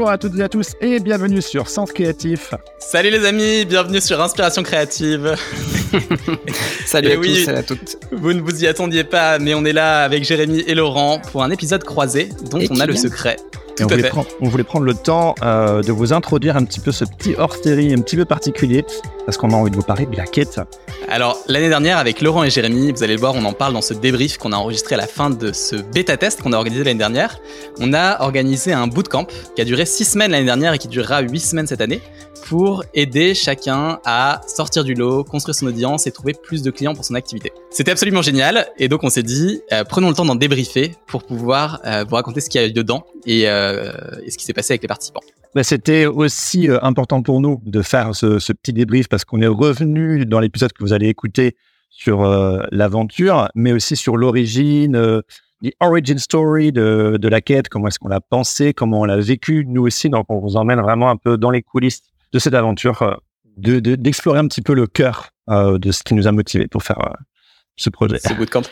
Bonjour à toutes et à tous et bienvenue sur Sens Créatif. Salut les amis, bienvenue sur Inspiration Créative. salut à tous et à toutes. Vous ne vous y attendiez pas, mais on est là avec Jérémy et Laurent pour un épisode croisé dont on a le secret on, voulait prendre, on, voulait prendre, le temps euh, de vous introduire un petit peu ce petit hors-série un petit peu particulier, parce qu'on a envie de vous parler de la quête. Alors, l'année dernière, avec Laurent et Jérémy, vous allez le voir, on en parle dans ce débrief qu'on a enregistré à la fin de ce bêta-test qu'on a organisé l'année dernière. On a organisé un bootcamp qui a duré 6 semaines l'année dernière et qui durera 8 semaines cette année pour aider chacun à sortir du lot, construire son audience et trouver plus de clients pour son activité. C'était absolument génial et donc on s'est dit, euh, prenons le temps d'en débriefer pour pouvoir euh, vous raconter ce qu'il y a eu dedans et, euh, et ce qui s'est passé avec les participants. Bah, c'était aussi important pour nous de faire ce, ce petit débrief parce qu'on est revenu dans l'épisode que vous allez écouter sur l'aventure, mais aussi sur l'origine, the origin story de, de la quête, comment est-ce qu'on l'a pensé, comment on l'a vécu, nous aussi. Donc, on vous emmène vraiment un peu dans les coulisses de cette aventure, euh, de, d'explorer un petit peu le cœur euh, de ce qui nous a motivés pour faire euh, ce projet. Ce bootcamp.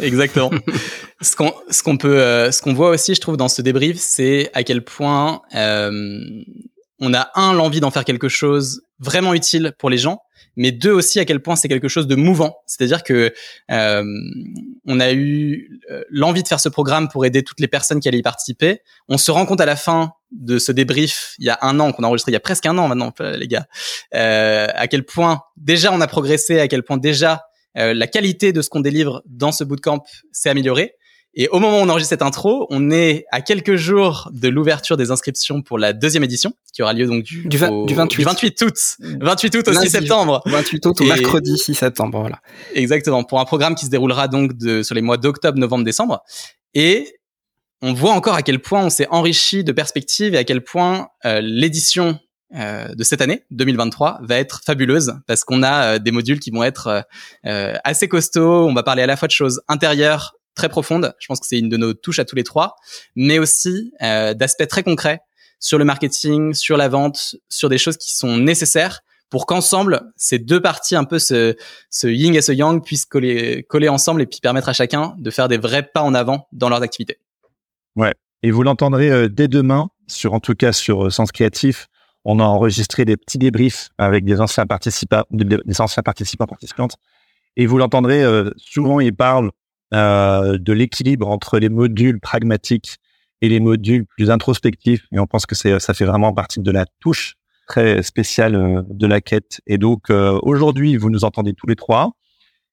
Exactement. ce qu'on ce qu'on peut ce qu'on voit aussi, je trouve, dans ce débrief, c'est à quel point on a un l'envie d'en faire quelque chose vraiment utile pour les gens, mais deux aussi à quel point c'est quelque chose de mouvant. C'est-à-dire que euh, on a eu euh, l'envie de faire ce programme pour aider toutes les personnes qui allaient y participer. On se rend compte à la fin de ce débrief, il y a un an qu'on a enregistré, il y a presque un an maintenant, les gars, euh, à quel point déjà on a progressé, à quel point déjà euh, la qualité de ce qu'on délivre dans ce bootcamp s'est améliorée. Et au moment où on enregistre cette intro, on est à quelques jours de l'ouverture des inscriptions pour la deuxième édition, qui aura lieu donc du, du, 28. 28 août. 28 août au 6 septembre. 28 août au mercredi 6 septembre, voilà. Exactement. Pour un programme qui se déroulera donc de, sur les mois d'octobre, novembre, décembre. Et on voit encore à quel point on s'est enrichi de perspectives et à quel point euh, l'édition euh, de cette année 2023 va être fabuleuse parce qu'on a euh, des modules qui vont être euh, assez costauds. On va parler à la fois de choses intérieures, très profonde. Je pense que c'est une de nos touches à tous les trois, mais aussi euh, d'aspects très concrets sur le marketing, sur la vente, sur des choses qui sont nécessaires pour qu'ensemble, ces deux parties, un peu ce, ce yin et ce yang, puissent coller, coller ensemble et puis permettre à chacun de faire des vrais pas en avant dans leurs activités. Ouais. Et vous l'entendrez euh, dès demain, sur en tout cas sur euh, Sens Créatif. On a enregistré des petits débriefs avec des anciens participants, des anciens participants participantes. Et vous l'entendrez, euh, souvent ils parlent euh, de l'équilibre entre les modules pragmatiques et les modules plus introspectifs. Et on pense que ça fait vraiment partie de la touche très spéciale euh, de la quête. Et donc euh, aujourd'hui, vous nous entendez tous les trois.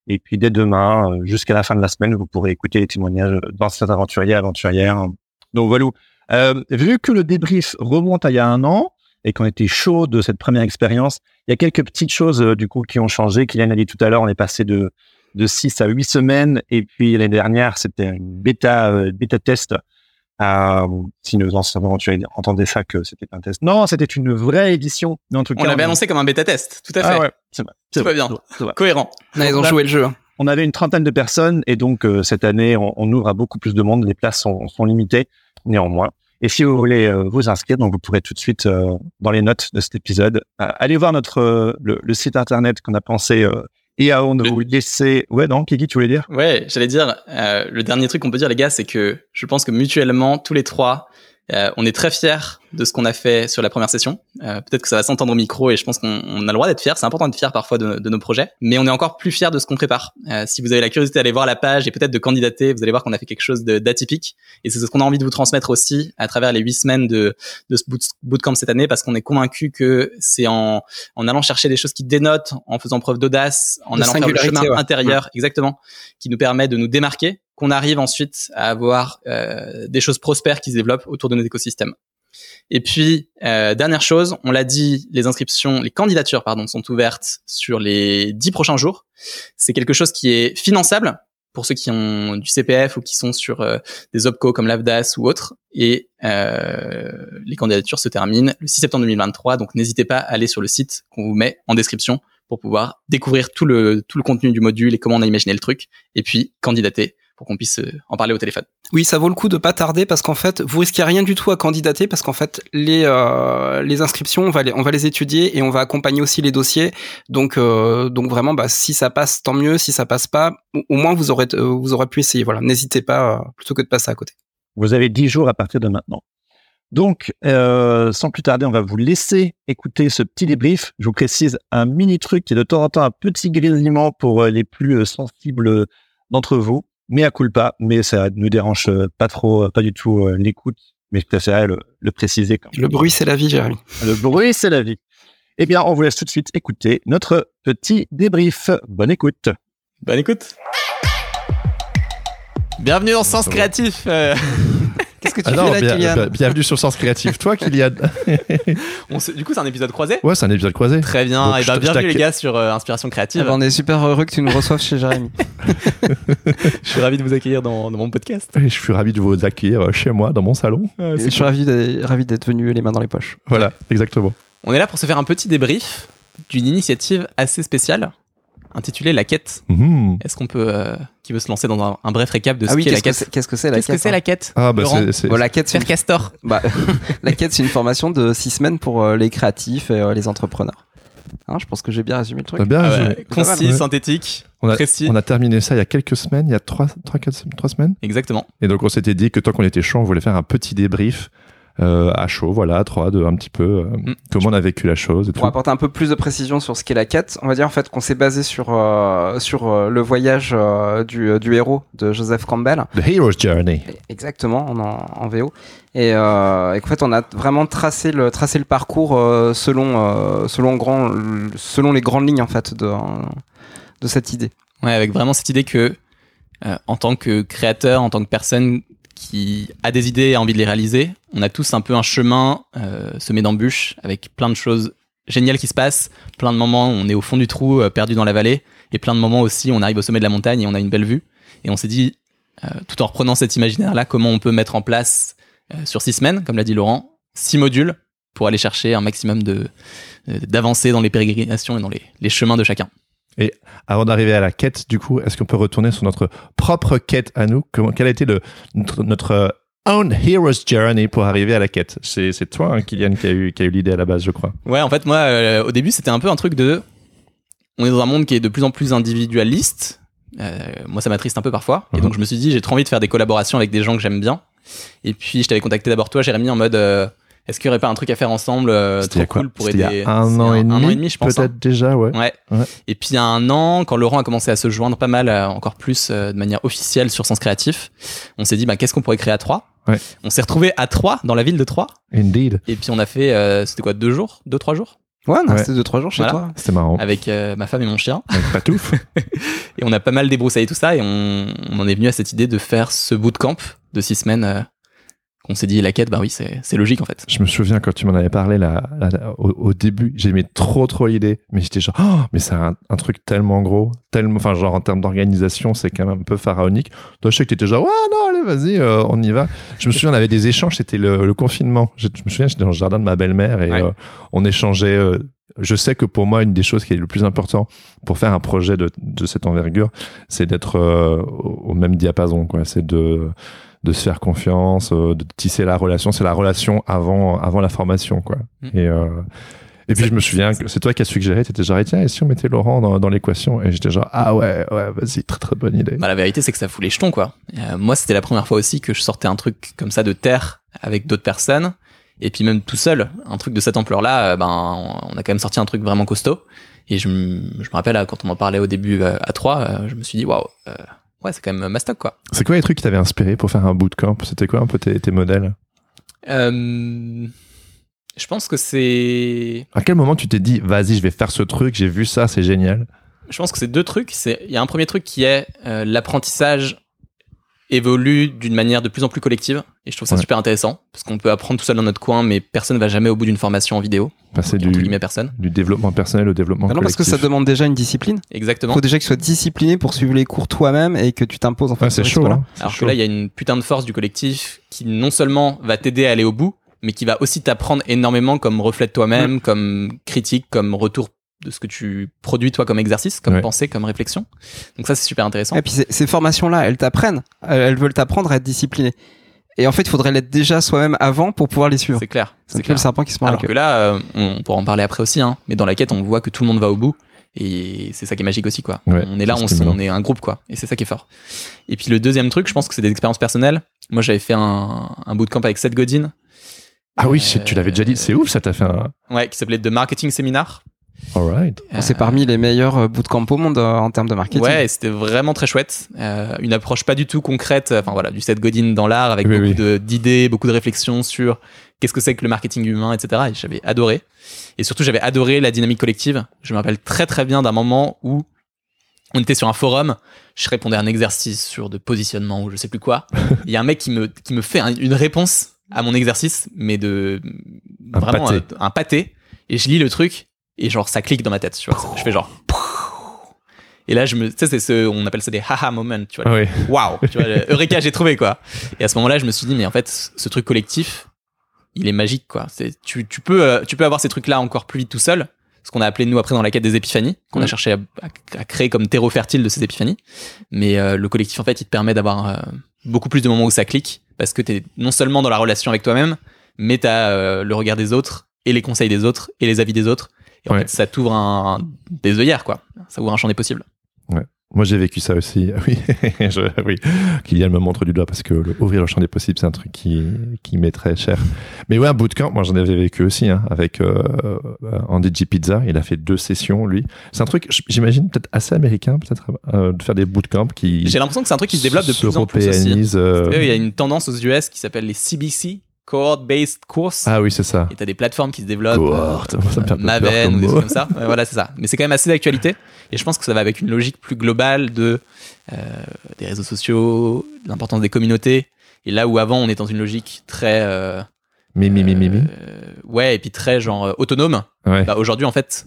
Et puis dès demain, jusqu'à la fin de la semaine, vous pourrez écouter les témoignages d'anciens aventuriers, aventurières. Donc voilà. Euh, vu que le débrief remonte à il y a un an et qu'on était chaud de cette première expérience, il y a quelques petites choses du coup qui ont changé. Kylian a dit tout à l'heure, on est passé de de 6 à 8 semaines. Et puis l'année dernière, c'était une bêta, euh, bêta test. Euh, si nos anciens aventuriers entendaient ça, que c'était un test. Non, c'était une vraie édition. En tout on l'avait annoncé comme un bêta test, tout à fait. Ah ouais, c'est vrai. bien, cohérent. ils ont joué le jeu. On avait une trentaine de personnes et donc euh, cette année, on, on, ouvre à beaucoup plus de monde. Les places sont, sont limitées néanmoins. Et si vous voulez euh, vous inscrire, donc vous pourrez tout de suite dans les notes de cet épisode, aller voir notre le, le, site internet qu'on a pensé et avant de vous laisser, ouais, non, Kiki, tu voulais dire? Ouais, j'allais dire, euh, le dernier truc qu'on peut dire, les gars, c'est que je pense que mutuellement, tous les trois, euh, on est très fiers de ce qu'on a fait sur la première session. Euh, Peut-être que ça va s'entendre au micro et je pense qu'on a le droit d'être fiers. C'est important d'être fier parfois de, de, nos projets, mais on est encore plus fiers de ce qu'on prépare. Euh, si vous avez la curiosité d'aller voir la page et peut-être de candidater, vous allez voir qu'on a fait quelque chose d'atypique et c'est ce qu'on a envie de vous transmettre aussi à travers les huit semaines de, de ce bootcamp cette année parce qu'on est convaincu que c'est en, en allant chercher des choses qui dénotent, en faisant preuve d'audace, en allant faire le chemin intérieur, exactement, qui nous permet de nous démarquer qu'on arrive ensuite à avoir euh, des choses prospères qui se développent autour de nos écosystèmes. Et puis, euh, dernière chose, on l'a dit, les inscriptions, les candidatures, pardon, sont ouvertes sur les dix prochains jours. C'est quelque chose qui est finançable pour ceux qui ont du CPF ou qui sont sur euh, des opco comme l'AVDAS ou autres. Et euh, les candidatures se terminent le 6 septembre 2023. Donc, n'hésitez pas à aller sur le site qu'on vous met en description pour pouvoir découvrir tout le, tout le contenu du module et comment on a imaginé le truc. Et puis, candidater pour qu'on puisse euh, en parler au téléphone. Oui, ça vaut le coup de pas tarder parce qu'en fait, vous risquez rien du tout à candidater parce qu'en fait, les euh, les inscriptions, on va les on va les étudier et on va accompagner aussi les dossiers. Donc euh, donc vraiment, bah si ça passe, tant mieux. Si ça passe pas, au moins vous aurez vous aurez pu essayer. Voilà, n'hésitez pas plutôt que de passer à côté. Vous avez 10 jours à partir de maintenant. Donc, euh, sans plus tarder, on va vous laisser écouter ce petit débrief. Je vous précise un mini truc qui est de temps en temps un petit grésillement pour les plus sensibles d'entre vous, mais à culpa, mais ça ne dérange euh, pas trop, pas du tout l'écoute, mais je préférais le, le préciser. Quand le bruit, c'est la vie, Jérémy. Le bruit, c'est la vie. Eh bien, on vous laisse tout de suite écouter notre petit débrief. Bonne écoute. Bonne écoute. Bienvenue dans Sens Créatif. euh. Qu'est-ce que tu Ah fais non, là, bien- Kylian bien- bienvenue sur Sens Créatif. Toi, Kylian. On se- Du coup, c'est un épisode croisé. Ouais, c'est un épisode croisé. Très bien. Donc, et je ben, bienvenue les gars sur euh, Inspiration Créative. Ah bah, On est super heureux que tu nous reçoives chez Jérémy. Je suis ravi de vous accueillir dans, dans mon podcast. Et je suis ravi de vous accueillir chez moi, dans mon salon. Et je suis ravi d'être venu les mains dans les poches. Voilà, exactement. On est là pour se faire un petit débrief d'une initiative assez spéciale intitulée La Quête. Mhm. Est-ce qu'on peut, euh, qui veut se lancer dans un, un bref récap de ce Ah oui, qu'est la qu'est-ce que quête c'est- qu'est-ce que c'est la que hein la quête Ah, bah, c'est. Bon, la quête, c'est Faire une... Castor. bah, la quête, c'est une formation de six semaines pour euh, les créatifs et euh, les entrepreneurs. Hein, je pense que j'ai bien résumé le truc. Bien Ah résumé. ouais, concis, Ouais. synthétique, On a, précis. on a terminé ça il y a quelques semaines, il y a 3, 3, 4, 3 semaines. Exactement. Et donc, on s'était dit que tant qu'on était chaud, on voulait faire un petit débrief à chaud, voilà, 3, 2, un petit peu, euh, Mm. comment on a vécu la chose et tout. Pour apporter un peu plus de précision sur ce qu'est la quête, on va dire en fait qu'on s'est basé sur euh, sur euh, le voyage euh, du, du héros de Joseph Campbell. The Hero's Journey. Exactement, en, en VO. Et, euh, et qu'en fait, on a vraiment tracé le, tracé le parcours euh, selon, euh, selon, grand, selon les grandes lignes en fait de, de cette idée. Ouais, avec vraiment cette idée que, euh, en tant que créateur, en tant que personne qui a des idées et a envie de les réaliser, on a tous un peu un chemin euh, semé d'embûches avec plein de choses géniales qui se passent, plein de moments où on est au fond du trou, euh, perdu dans la vallée, et plein de moments aussi où on arrive au sommet de la montagne et on a une belle vue. Et on s'est dit, euh, tout en reprenant cet imaginaire-là, comment on peut mettre en place sur six semaines, comme l'a dit Laurent, six modules pour aller chercher un maximum d'avancées dans les pérégrinations et dans les, les chemins de chacun. Avant d'arriver à la quête, du coup, est-ce qu'on peut retourner sur notre propre quête à nous? Comment, Quel a été le, notre, notre, euh, own hero's journey pour arriver à la quête? C'est c'est toi, hein, Kylian, qui a eu, qui a eu l'idée à la base, je crois. Ouais, en fait, moi, euh, au début, c'était un peu un truc de. On est dans un monde qui est de plus en plus individualiste. Euh, moi, ça m'attriste un peu parfois. Et Mhm. donc, je me suis dit, j'ai trop envie de faire des collaborations avec des gens que j'aime bien. Et puis, je t'avais contacté d'abord toi, Jérémy, en mode. euh, est-ce qu'il y aurait pas un truc à faire ensemble euh, trop cool pour aider il y a un an et demi, un an et demi, je pense. peut-être hein. déjà, ouais. Ouais. Ouais. Et puis il y a un an, quand Laurent a commencé à se joindre pas mal, euh, encore plus euh, de manière officielle sur Sens Créatif, on s'est dit bah, qu'est-ce qu'on pourrait créer à trois Ouais. On s'est retrouvé à trois dans la ville de Troyes. Indeed. Et puis on a fait, euh, c'était quoi, deux jours, deux trois jours, Ouais, on a resté 2-3 jours chez Voilà. toi. C'était marrant. avec euh, ma femme et mon chien. Avec Patouf. Et on a pas mal débroussaillé tout ça et on, on en est venu à cette idée de faire ce bootcamp de six semaines. Qu'on s'est dit la quête, bah oui, c'est c'est logique en fait. Je me souviens quand tu m'en avais parlé là, là, là, au, au début, j'aimais trop trop l'idée, mais j'étais genre, oh, mais c'est un, un truc tellement gros, tellement, enfin genre en termes d'organisation, c'est quand même un peu pharaonique. Toi, je sais que t'étais genre, ouais, non, allez, vas-y, euh, on y va. Je me souviens, on avait des échanges, c'était le, le confinement. Je, je me souviens, j'étais dans le jardin de ma belle-mère et Ouais. euh, on échangeait. euh, je sais que pour moi, une des choses qui est le plus important pour faire un projet de, de cette envergure, c'est d'être euh, au, au même diapason, quoi. C'est de de se faire confiance, euh, de tisser la relation. C'est la relation avant, avant la formation, quoi. Mm. Et, euh, et puis je me souviens que c'est toi qui as suggéré, tu étais genre, tiens, et si on mettait Laurent dans, dans l'équation? Et j'étais genre, ah ouais, ouais, vas-y, très très bonne idée. Bah, la vérité, c'est que ça fout les jetons, quoi. Euh, moi, c'était la première fois aussi que je sortais un truc comme ça de terre avec d'autres personnes. Et puis même tout seul, un truc de cette ampleur-là, euh, ben, on a quand même sorti un truc vraiment costaud. Et je, me- je me rappelle, quand on en parlait au début à trois, je me suis dit, waouh, ouais, c'est quand même mastoc, quoi. C'est quoi les trucs qui t'avaient inspiré pour faire un bootcamp? C'était quoi un peu tes, tes modèles? Euh, je pense que c'est À quel moment tu t'es dit, vas-y, je vais faire ce truc, j'ai vu ça, c'est génial? Je pense que c'est deux trucs. C'est il y a un premier truc qui est euh, l'apprentissage évolue d'une manière de plus en plus collective et je trouve ça Ouais. super intéressant parce qu'on peut apprendre tout seul dans notre coin mais personne va jamais au bout d'une formation en vidéo. Passer Entre du, personne. du développement personnel au développement Bah non, parce que collectif. ça demande déjà une discipline. Il Exactement. faut déjà que tu sois discipliné pour suivre les cours toi-même et que tu t'imposes en fait. Ouais, c'est ce chaud, hein. Alors chaud. que là il y a une putain de force du collectif qui non seulement va t'aider à aller au bout mais qui va aussi t'apprendre énormément comme reflet de toi-même, comme critique, comme retour de ce que tu produis toi comme exercice, comme Ouais. pensée, comme réflexion. Donc ça c'est super intéressant. Et puis ces- formations-là, elles t'apprennent, elles elles veulent t'apprendre à être discipliné. Et en fait, il faudrait l'être déjà soi-même avant pour pouvoir les suivre. C'est clair. C'est clair. le serpent qui se mord la Alors queue. que là, euh, on pourra en parler après aussi, hein, mais dans la quête, on voit que tout le monde va au bout. Et c'est ça qui est magique aussi, quoi. Ouais, on est là, on, est on est un groupe, quoi. Et c'est ça qui est fort. Et puis le deuxième truc, je pense que c'est des expériences personnelles. Moi, j'avais fait un, un bootcamp avec Seth Godin, Ah oui, tu l'avais déjà dit. C'est ouf, ça t'a fait un. Ouais, qui s'appelait The Marketing Seminar. Alright. C'est parmi les meilleurs euh, bootcamps au monde euh, en termes de marketing. Ouais, et c'était vraiment très chouette. Euh, une approche pas du tout concrète, enfin voilà, du Seth Godin dans l'art, avec Oui, beaucoup oui. d'idées, beaucoup de réflexions sur qu'est-ce que c'est que le marketing humain, etc. Et j'avais adoré. Et surtout, j'avais adoré la dynamique collective. Je me rappelle très très bien d'un moment où on était sur un forum, je répondais à un exercice sur de positionnement ou je sais plus quoi. Il y a un mec qui me, qui me fait un- une réponse à mon exercice, mais de Un vraiment pâté. un pâté. Et je lis le truc et genre ça clique dans ma tête, tu vois. Je fais genre. Et là, je me, tu sais, c'est ce, on appelle ça des haha moments, tu vois. Oui. Waouh, tu vois, Eureka, j'ai trouvé quoi. Et à ce moment-là, je me suis dit, mais en fait, ce truc collectif, il est magique quoi. C'est, tu, tu peux, euh, tu peux avoir ces trucs-là encore plus vite tout seul. Ce qu'on a appelé nous après dans la quête des épiphanies, qu'on a Mhm. cherché à, à- à créer comme terreau fertile de ces épiphanies. Mais euh, le collectif, en fait, il te permet d'avoir euh, beaucoup plus de moments où ça clique, parce que t'es non seulement dans la relation avec toi-même, mais t'as euh, le regard des autres et les conseils des autres et les avis des autres. Et en Ouais. fait, ça t'ouvre un, des œillères quoi. Ça ouvre un champ des possibles. Moi, j'ai vécu ça aussi. Oui, je, oui. Kylian me montre du doigt parce que le- ouvrir le champ des possibles, c'est un truc qui, qui m'est très cher. Mais ouais, un bootcamp, moi, j'en avais vécu aussi, hein, avec euh, Andy G. Pizza. Il a fait deux sessions, lui. C'est un truc, j'imagine, peut-être assez américain, peut-être, euh, de faire des bootcamps qui. J'ai l'impression que c'est un truc qui se développe de plus en plus aussi. euh, Il y a une tendance aux US qui s'appelle les CBC, Cohort-Based Course. Ah oui, c'est ça. Et t'as des plateformes qui se développent. Cohort, ça peu peur Maven comme ou des trucs comme ça. Voilà, c'est ça. Mais c'est quand même assez d'actualité. Et je pense que ça va avec une logique plus globale de euh, des réseaux sociaux, de l'importance des communautés. Et là où avant on est dans une logique très euh, Mi, mi, mi, mi, mi. euh, ouais et puis très genre euh, autonome. Ouais. Bah, aujourd'hui en fait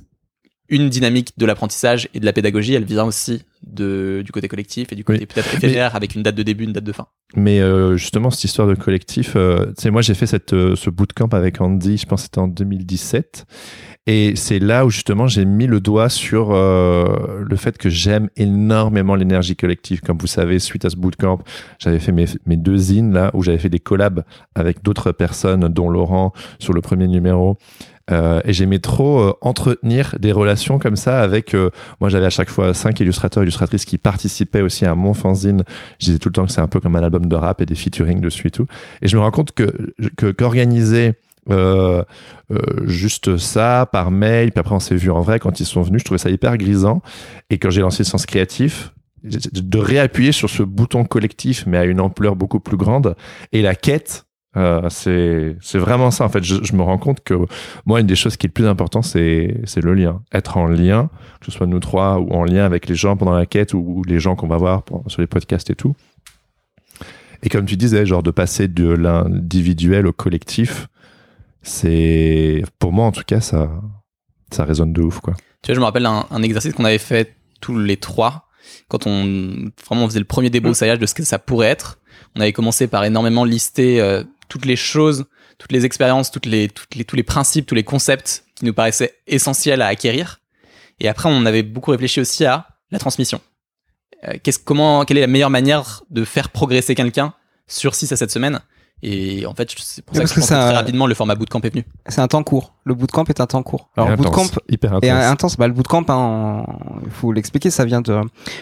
une dynamique de l'apprentissage et de la pédagogie, elle vient aussi de, du côté collectif et du côté Oui. peut-être éphémère avec une date de début, une date de fin. Mais euh, justement, cette histoire de collectif, euh, tu sais, moi j'ai fait cette, euh, ce bootcamp avec Andy, je pense que c'était en 2017. Et c'est là où justement j'ai mis le doigt sur euh, le fait que j'aime énormément l'énergie collective. Comme vous savez, suite à ce bootcamp, j'avais fait mes, mes deux zines là, où j'avais fait des collabs avec d'autres personnes, dont Laurent sur le premier numéro. Euh, et j'aimais trop euh, entretenir des relations comme ça avec. euh, moi, j'avais à chaque fois cinq illustrateurs, illustratrices qui participaient aussi à mon fanzine. Je disais tout le temps que c'est un peu comme un album de rap et des featuring dessus et tout. Et je me rends compte que qu'organiser euh, euh, juste ça par mail, puis après on s'est vu en vrai quand ils sont venus, je trouvais ça hyper grisant. Et quand j'ai lancé le sens créatif, de réappuyer sur ce bouton collectif, mais à une ampleur beaucoup plus grande. Et la quête, euh, c'est c'est vraiment ça. En fait, je, je me rends compte que moi, une des choses qui est le plus important, c'est c'est le lien. Être en lien, que ce soit nous trois ou en lien avec les gens pendant la quête ou, ou les gens qu'on va voir pour- sur les podcasts et tout. Et comme tu disais, genre de passer de l'individuel au collectif, c'est pour moi en tout cas ça ça résonne de ouf quoi. Tu vois, je me rappelle un, un exercice qu'on avait fait tous les trois quand on vraiment on faisait le premier débroussaillage de ce que ça pourrait être. On avait commencé par énormément lister euh, toutes les choses, toutes les expériences, tous les principes, tous les concepts qui nous paraissaient essentiels à acquérir. Et après, on avait beaucoup réfléchi aussi à la transmission. Euh, qu'est-ce, comment, quelle est la meilleure manière de faire progresser quelqu'un sur 6 à 7 semaines Et en fait, c'est pour ça que, parce je que pense que ça- très rapidement, le format bootcamp est venu. C'est un temps court. Le bootcamp est un temps court. Alors, intense, bootcamp hyper intense. Et euh, intense, bah, le bootcamp, hein, il faut l'expliquer, ça vient de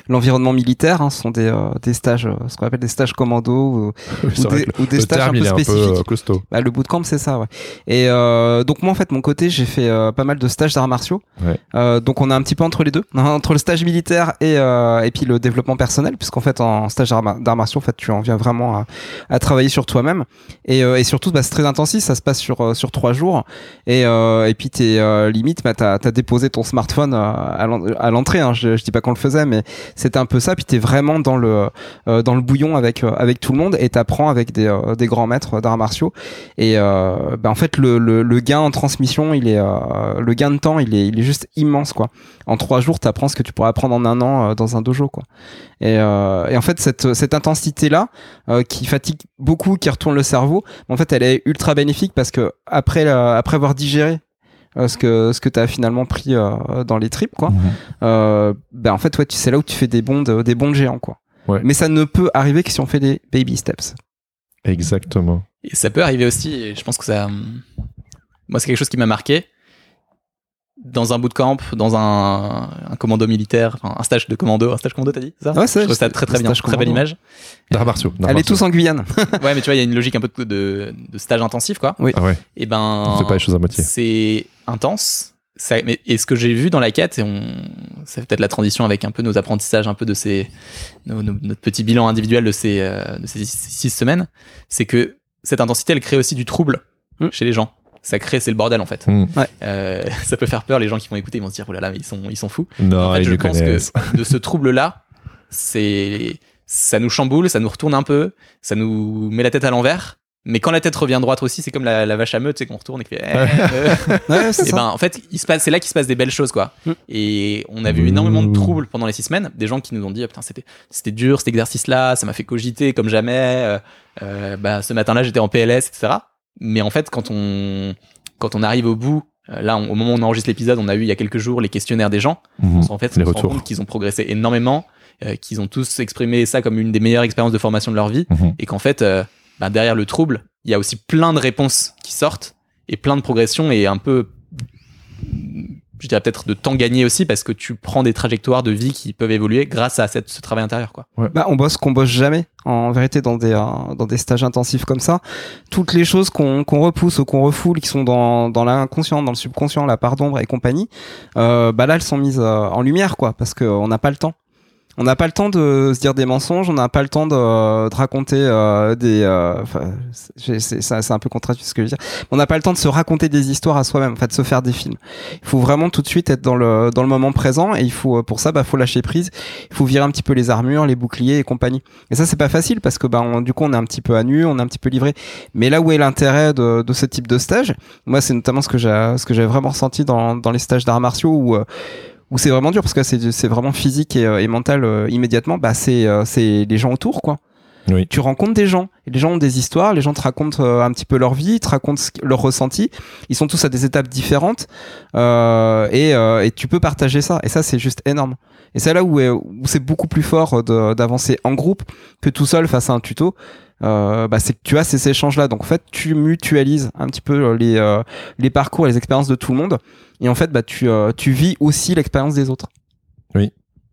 l'environnement militaire. Hein, ce sont des, euh, des stages, euh, ce qu'on appelle des stages commando ou, des, ou stages terme, un peu est un peu spécifiques. euh, costaud. Bah, le bootcamp, c'est ça, ouais. Et euh, donc moi, en fait, mon côté, j'ai fait euh, pas mal de stages d'arts martiaux. Ouais. Euh, donc on est un petit peu entre les deux, hein, entre le stage militaire et euh, et puis le développement personnel, puisqu'en fait, en stage d'arts mar- d'arts martiaux, en fait, tu en viens vraiment à, à travailler sur toi-même. Et, euh, et surtout, bah, c'est très intensif, ça se passe sur euh, sur trois jours. Et euh, et puis t'es limite, bah, t'as as déposé ton smartphone à l'en- à l'entrée. Hein, je, je dis pas qu'on le faisait, mais c'était un peu ça. Puis t'es vraiment dans le dans le bouillon avec avec tout le monde et t'apprends avec des des grands maîtres d'arts martiaux. Et bah, en fait, le, le, le gain en transmission, il est le gain de temps, il est il est juste immense quoi. En trois jours, t'apprends ce que tu pourrais apprendre en un an euh, dans un dojo quoi. Et, euh, et en fait, cette cette intensité là qui fatigue beaucoup, qui retourne le cerveau, en fait, elle est ultra bénéfique parce que après la- après avoir digéré euh, ce que ce que t'as finalement pris euh, dans les tripes quoi Mhm. euh, ben en fait ouais tu c'est là où tu fais des bonds de- des bonds de géants quoi Ouais. mais ça ne peut arriver que si on fait des baby steps Exactement. Et ça peut arriver aussi, et je pense que ça. Moi, c'est quelque chose qui m'a marqué. Dans un bootcamp, dans un, un commando militaire, enfin, un stage de commando, un stage commando, t'as dit ça Ouais, c'est Je trouve ça très très un bien, stage très belle commando. image. D'arts martiaux. Allez martiaux. tous en Guyane. Ouais, mais tu vois, il y a une logique un peu de, de, de stage intensif, quoi. Ah ouais, Et ben, on fait pas les choses à moitié. c'est intense. Ça, mais, et ce que j'ai vu dans la quête, et on, ça fait peut-être la transition avec un peu nos apprentissages, un peu de ces, nos- nos- notre petit bilan individuel de ces, euh, de ces six, six semaines, c'est que cette intensité, elle crée aussi du trouble Mm. chez les gens. Ça crée, c'est le bordel en fait. Hmm. Euh, ça peut faire peur. Les gens qui vont écouter, ils vont se dire, oh là là, mais ils sont, ils sont fous. Non, En fait, ils je pense connaissent. que de ce trouble-là, c'est, ça nous chamboule, ça nous retourne un peu, ça nous met la tête à l'envers. Mais quand la tête revient droite aussi, c'est comme la, la vache à meute, tu sais, qu'on retourne et qui fait. eh, euh. Ouais, c'est Et ça. ben, en fait, il se passe, c'est là qu'il se passe des belles choses, quoi. Mm. Et on a vu Mmh. énormément de troubles pendant les six semaines. Des gens qui nous ont dit, Ah, putain, c'était, c'était dur cet exercice-là, ça m'a fait cogiter comme jamais. euh, euh, bah, ce matin-là, j'étais en PLS, etc. Mais en fait, quand on, quand on arrive au bout, euh, là, on- au moment où on enregistre l'épisode, on a eu il y a quelques jours les questionnaires des gens. Mhm. En fait, Les on se rend compte qu'ils ont progressé énormément, euh, qu'ils ont tous exprimé ça comme une des meilleures expériences de formation de leur vie, Mhm. et qu'en fait, euh, bah, derrière le trouble, il y a aussi plein de réponses qui sortent et plein de progressions et un peu, je dirais peut-être de temps gagné aussi parce que tu prends des trajectoires de vie qui peuvent évoluer grâce à cette, ce travail intérieur, quoi. Bah, on bosse qu'on bosse jamais en vérité dans des euh, dans des stages intensifs comme ça. Toutes les choses qu'on qu'on repousse ou qu'on refoule qui sont dans dans l'inconscient dans le subconscient la part d'ombre et compagnie euh, bah là elles sont mises euh, en lumière quoi parce que on n'a pas le temps on n'a pas le temps de se dire des mensonges, on n'a pas le temps de, de raconter euh, des. euh, Enfin, c'est un peu contradictoire ce que je veux dire. On n'a pas le temps de se raconter des histoires à soi-même, en fait, de se faire des films. Il faut vraiment tout de suite être dans le dans le moment présent et il faut pour ça, bah, faut lâcher prise. Il faut virer un petit peu les armures, les boucliers et compagnie. Et ça, c'est pas facile parce que bah, on- du coup, on est un petit peu à nu, on est un petit peu livré. Mais là où est l'intérêt de, de ce type de stage, moi, c'est notamment ce que j'ai ce que j'ai vraiment ressenti dans dans les stages d'arts martiaux où euh, où c'est vraiment dur parce que c'est vraiment physique et, euh, mental euh, immédiatement bah euh, c'est les gens autour quoi Oui. tu rencontres des gens. Et les gens ont des histoires les gens te racontent euh, un petit peu leur vie ils te racontent leur ressenti ils sont tous à des étapes différentes euh, et, euh, et tu peux partager ça. Et ça c'est juste énorme. Et c'est là où, où c'est beaucoup plus fort de- d'avancer en groupe que tout seul face à un tuto. Euh, bah, c'est que tu as ces échanges là donc en fait tu mutualises un petit peu les, euh, les parcours et les expériences de tout le monde. Et en fait bah, tu, euh, tu vis aussi l'expérience des autres.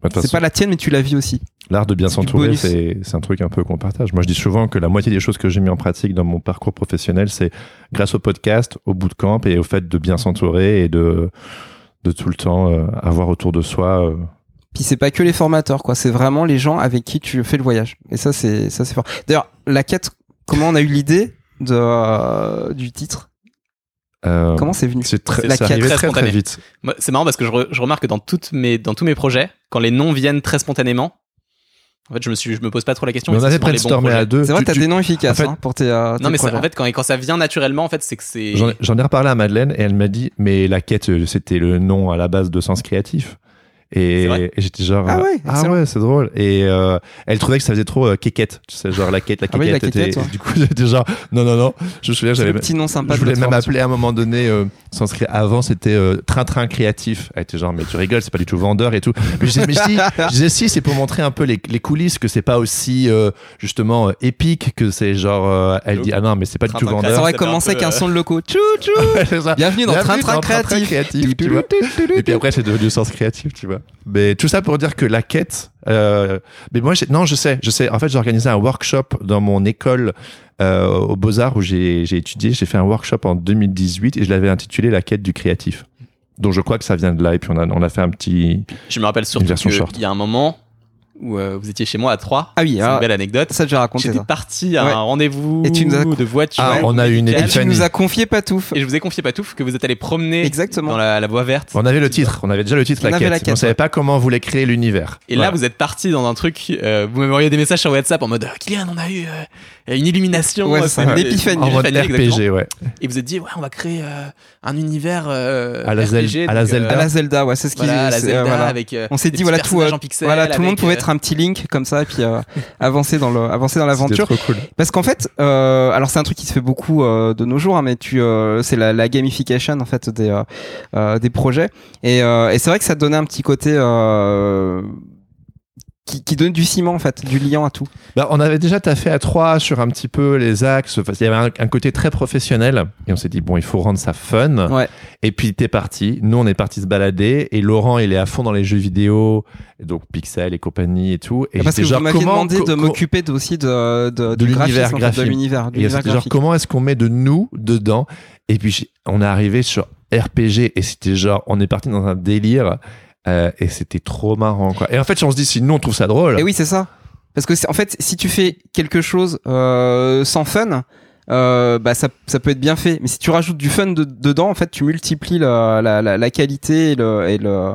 Bah, de toute c'est pas la tienne mais tu la vis aussi L'art de bien s'entourer, c'est c'est un truc un peu qu'on partage. Moi, je dis souvent que la moitié des choses que j'ai mis en pratique dans mon parcours professionnel, c'est grâce au podcast, au bootcamp et au fait de bien s'entourer et de, de tout le temps euh, avoir autour de soi. euh, Puis c'est pas que les formateurs, quoi. C'est vraiment les gens avec qui tu fais le voyage. Et ça, c'est ça, c'est fort. D'ailleurs, la quête. Comment on a eu l'idée de euh, du titre? Euh, Comment c'est venu? c'est très, la quête très très très vite. C'est marrant parce que je, re- je remarque que dans, toutes mes, dans tous mes projets, quand les noms viennent très spontanément, en fait, je me, suis, je me pose pas trop la question. Mais on avait brainstormé à deux. C'est vrai, Tu- t'as tu- des noms efficaces en fait- hein, pour tes. euh, tes Non, mais en fait, quand, quand ça vient naturellement, en fait, c'est que c'est. J'en ai- J'en ai reparlé à Madeleine et elle m'a dit mais la quête euh, c'était le nom à la base de Sens Créatif et, j'étais genre Ah ouais, ah ouais c'est drôle et euh, elle trouvait que ça faisait trop euh, kékette tu sais genre la quête la Ah oui, la était- ouais. du coup j'étais genre non non non je me souviens j'avais petit nom sympa. je voulais même appeler à un moment donné euh, Sens Cré- avant c'était euh, Train Train Créatif elle était genre mais tu rigoles c'est pas du tout vendeur et tout mais je disais mais si je disais si c'est pour montrer un peu les, les coulisses que c'est pas aussi euh, justement euh, épique que c'est genre euh, elle dit ah non mais c'est pas du tout Train vendeur Ça aurait commencé peu, avec un son de loco. Tchou tchou. Bienvenue dans Train Train Créatif. créatif, tu vois. Et puis après, c'est devenu sens créatif, tu vois. Mais tout ça pour dire que la quête. euh, mais moi, non, je sais, je sais. En fait, j'ai organisé un workshop dans mon école euh, aux Beaux Arts où j'ai j'ai étudié. J'ai fait un workshop en 2018 et je l'avais intitulé La quête du créatif. Donc je crois que ça vient de là. Et puis on a, on a fait un petit. Je me rappelle surtout qu'il y a un moment où euh, vous étiez chez moi à 3. Ah oui, C'est une belle anecdote. ça j'ai raconté J'étais parti à Ouais. un rendez-vous Et tu nous as- de voiture. Ah, on a eu une. Et tu épiphanie. nous as confié Patouf. Et je vous ai confié Patouf que vous êtes allé promener Exactement. dans la, la voie verte. On avait le titre. On avait déjà le titre, On La avait quête. la on quête, savait ouais. pas comment on voulait créer l'univers. Et Voilà. là, vous êtes parti dans un truc. euh, vous m'avez envoyé des messages sur WhatsApp en mode Kylian, on a eu euh, une illumination. Ouais, c'est ça, une l'épiphanie. en mode. RPG, ouais. Et vous êtes dit, ouais, on va créer euh, un univers euh, À la RPG, Zel- à la donc, Zelda. À la Zelda, ouais, c'est ce qui. Voilà, à la Zelda avec. On s'est dit voilà tout, le monde pouvait un petit link comme ça et puis euh, avancer dans le avancer dans l'aventure. cool. Parce qu'en fait, euh, alors c'est un truc qui se fait beaucoup euh, de nos jours, hein, mais tu, euh, c'est la, la gamification en fait des euh, euh, des projets. Et, euh, et c'est vrai que ça donnait un petit côté. Qui, qui donne du ciment en fait, du liant à tout. Bah, on avait déjà taffé à trois sur un petit peu les axes. Enfin, il y avait un, un côté très professionnel. Et on s'est dit, bon, il faut rendre ça fun. Ouais. Et puis, t'es parti. Nous, on est parti se balader. Et Laurent, il est à fond dans les jeux vidéo. Donc, Pixel et compagnie et tout. Et Parce que genre, vous m'aviez demandé de m'occuper aussi de, de, l'univers de graphique. l'univers. de Et l'univers c'était genre, graphique. comment est-ce qu'on met de nous dedans? Et puis, on est arrivé sur RPG et c'était genre, on est parti dans un délire euh, et c'était trop marrant, quoi. Et en fait, on se dit, si nous, on trouve ça drôle. Et oui, c'est ça. Parce que c'est- en fait, si tu fais quelque chose euh, sans fun, euh, bah ça, ça peut être bien fait. Mais si tu rajoutes du fun de- dedans, en fait, tu multiplies la, la, la, la qualité et le, et le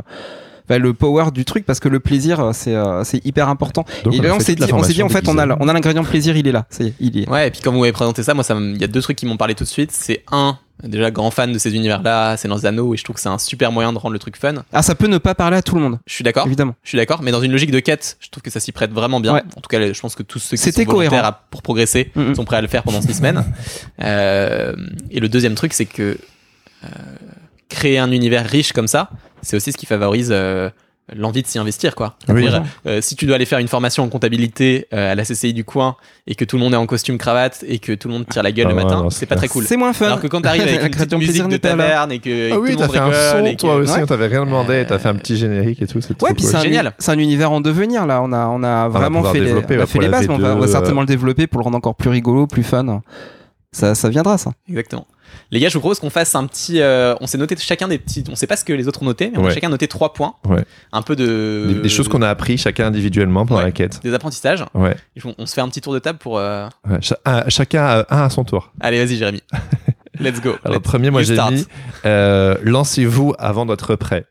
bah, le power du truc parce que le plaisir c'est euh, c'est hyper important Donc, et a là on s'est dit on s'est dit en fait on a on a l'ingrédient plaisir il est là ça y est il est Ouais, et puis quand vous m'avez présenté ça, moi, ça me- il y a deux trucs qui m'ont parlé tout de suite. C'est un, déjà grand fan de ces univers-là, c'est dans anneaux, et je trouve que c'est un super moyen de rendre le truc fun. ah ça peut ne pas parler à tout le monde Je suis d'accord. évidemment Je suis d'accord, mais dans une logique de quête, je trouve que ça s'y prête vraiment bien. Ouais. En tout cas, je pense que tous ceux qui sont volontaires à- pour progresser Mhm. sont prêts à le faire pendant six semaines. Euh, et le deuxième truc, c'est que euh, créer un univers riche comme ça, c'est aussi ce qui favorise euh, l'envie de s'y investir, quoi. Oui. C'est-à-dire, euh, si tu dois aller faire une formation en comptabilité euh, à la CCI du coin et que tout le monde est en costume cravate et que tout le monde tire la gueule Ah le ouais, matin, c'est pas clair. très cool. c'est moins fun Alors que quand t'arrives avec une petite musique plaisir de taverne et que, et Ah oui, t'as fait un rigole et son, que- toi aussi, Ouais. on t'avait rien demandé, t'as fait un Euh, petit générique et tout, c'est Ouais, puis cool. c'est un, Génial. c'est un univers en devenir là. On a, on a vraiment fait les, on a fait les bases, mais on va, V2, certainement le développer pour le rendre encore plus rigolo, plus fun. Ça, ça viendra ça. Exactement. Les gars, je vous propose qu'on fasse un petit. euh, on s'est noté chacun des petits. On sait pas ce que les autres ont noté, mais on a chacun noté trois points. Ouais. Un peu de. Des, des choses qu'on a appris chacun individuellement pendant Ouais. la quête. Des apprentissages. Ouais. On on se fait un petit tour de table pour. euh, chacun a un à son tour. Allez, vas-y, Jérémy. Let's go. Alors, Let's- premier, moi j'ai mis euh, lancez-vous avant d'être prêt.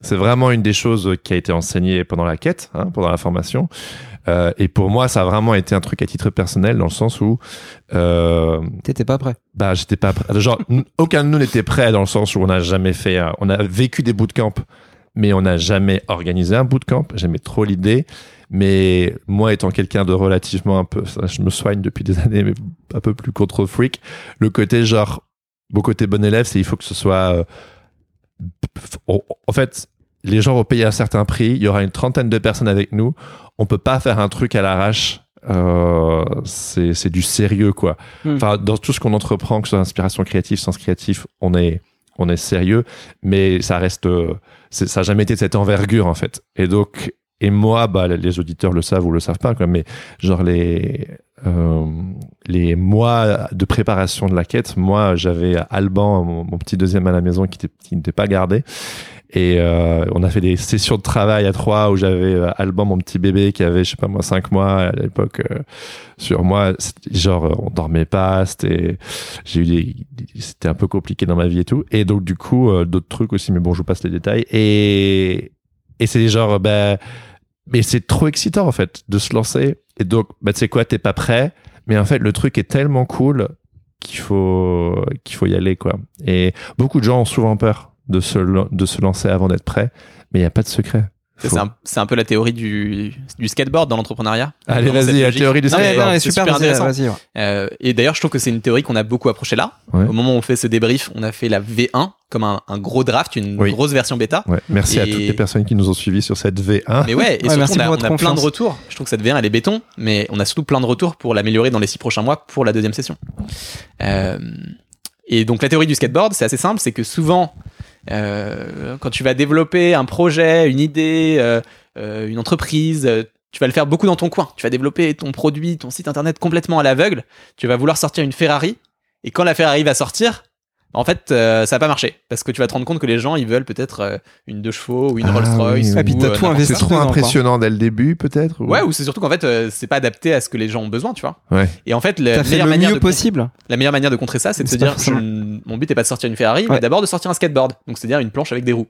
C'est vraiment une des choses qui a été enseignée pendant la quête, hein, pendant la formation. Euh, et pour moi, ça a vraiment été un truc à titre personnel dans le sens où euh, T'étais pas prêt. bah j'étais pas prêt. Genre aucun de nous n'était prêt dans le sens où on n'a jamais fait, un- on a vécu des bootcamps, mais on n'a jamais organisé un bootcamp. J'aimais trop l'idée, mais moi étant quelqu'un de relativement un peu, je me soigne depuis des années, mais un peu plus contrôle freak. Le côté genre, mon côté bon élève, c'est il faut que ce soit, euh, en fait. Les gens vont payer un certain prix. Il y aura une trentaine de personnes avec nous. On peut pas faire un truc à l'arrache. Euh, c'est du sérieux, quoi. Hmm. Enfin, dans tout ce qu'on entreprend, que ce soit inspiration créative, sens créatif, on est, on est sérieux, mais ça reste, ça n'a jamais été de cette envergure, en fait. Et donc, et moi, bah, les auditeurs le savent ou le savent pas, quoi, mais genre les, euh, les mois de préparation de la quête, moi, j'avais Alban, mon, mon petit deuxième à la maison, qui était- qui n'était pas gardé. Et euh, on a fait des sessions de travail à trois où j'avais euh, Alban, mon petit bébé, qui avait, je sais pas moi, cinq mois à l'époque euh, sur moi. Genre, euh, on dormait pas, c'était, j'ai eu c'était un peu compliqué dans ma vie et tout. Et donc, du coup, euh, d'autres trucs aussi, mais bon, je vous passe les détails. Et, et c'est genre, ben, mais c'est trop excitant, en fait, de se lancer. Et donc, bah, tu sais quoi, t'es pas prêt. Mais en fait, le truc est tellement cool qu'il faut, qu'il faut y aller, quoi. Et beaucoup de gens ont souvent peur de se, de se lancer avant d'être prêt. Mais il n'y a pas de secret. C'est un, c'est un peu la théorie du, du skateboard dans l'entrepreneuriat. Allez, vas-y, la théorie du skateboard. non, Ouais, c'est super, intéressant. vas-y, ouais. Euh, et d'ailleurs, je trouve que c'est une théorie qu'on a beaucoup approché là. Ouais. Au moment où on fait ce débrief, on a fait la V1 comme un, un gros draft, une Oui. grosse version bêta. Ouais, merci à toutes les personnes qui nous ont suivis sur cette V1. Mais ouais, et Ouais, surtout, merci on a, pour on votre a plein de retours. Je trouve que cette V1, elle est béton, mais on a surtout plein de retours pour l'améliorer dans les six prochains mois pour la deuxième session. Euh, et donc, la théorie du skateboard, c'est assez simple, c'est que souvent, euh, quand tu vas développer un projet, une idée, euh, euh, une entreprise, euh, tu vas le faire beaucoup dans ton coin. Tu vas développer ton produit, ton site internet complètement à l'aveugle. Tu vas vouloir sortir une Ferrari, et quand la Ferrari va sortir, en fait, euh, ça va pas marcher parce que tu vas te rendre compte que les gens ils veulent peut-être euh, une deux chevaux ou une Ah Rolls-Royce. oui, ou, oui. Et puis t'as euh, tout n'importe investi C'est trop impressionnant dès le début, peut-être ou- Ouais, ou c'est surtout qu'en fait, euh, c'est pas adapté à ce que les gens ont besoin, tu vois. Ouais. Et en fait, la meilleure, le manière mieux de possible. la meilleure manière de contrer ça, c'est de se dire, je- mon but est pas de sortir une Ferrari, mais d'abord de sortir un skateboard. Donc c'est-à-dire une planche avec des roues.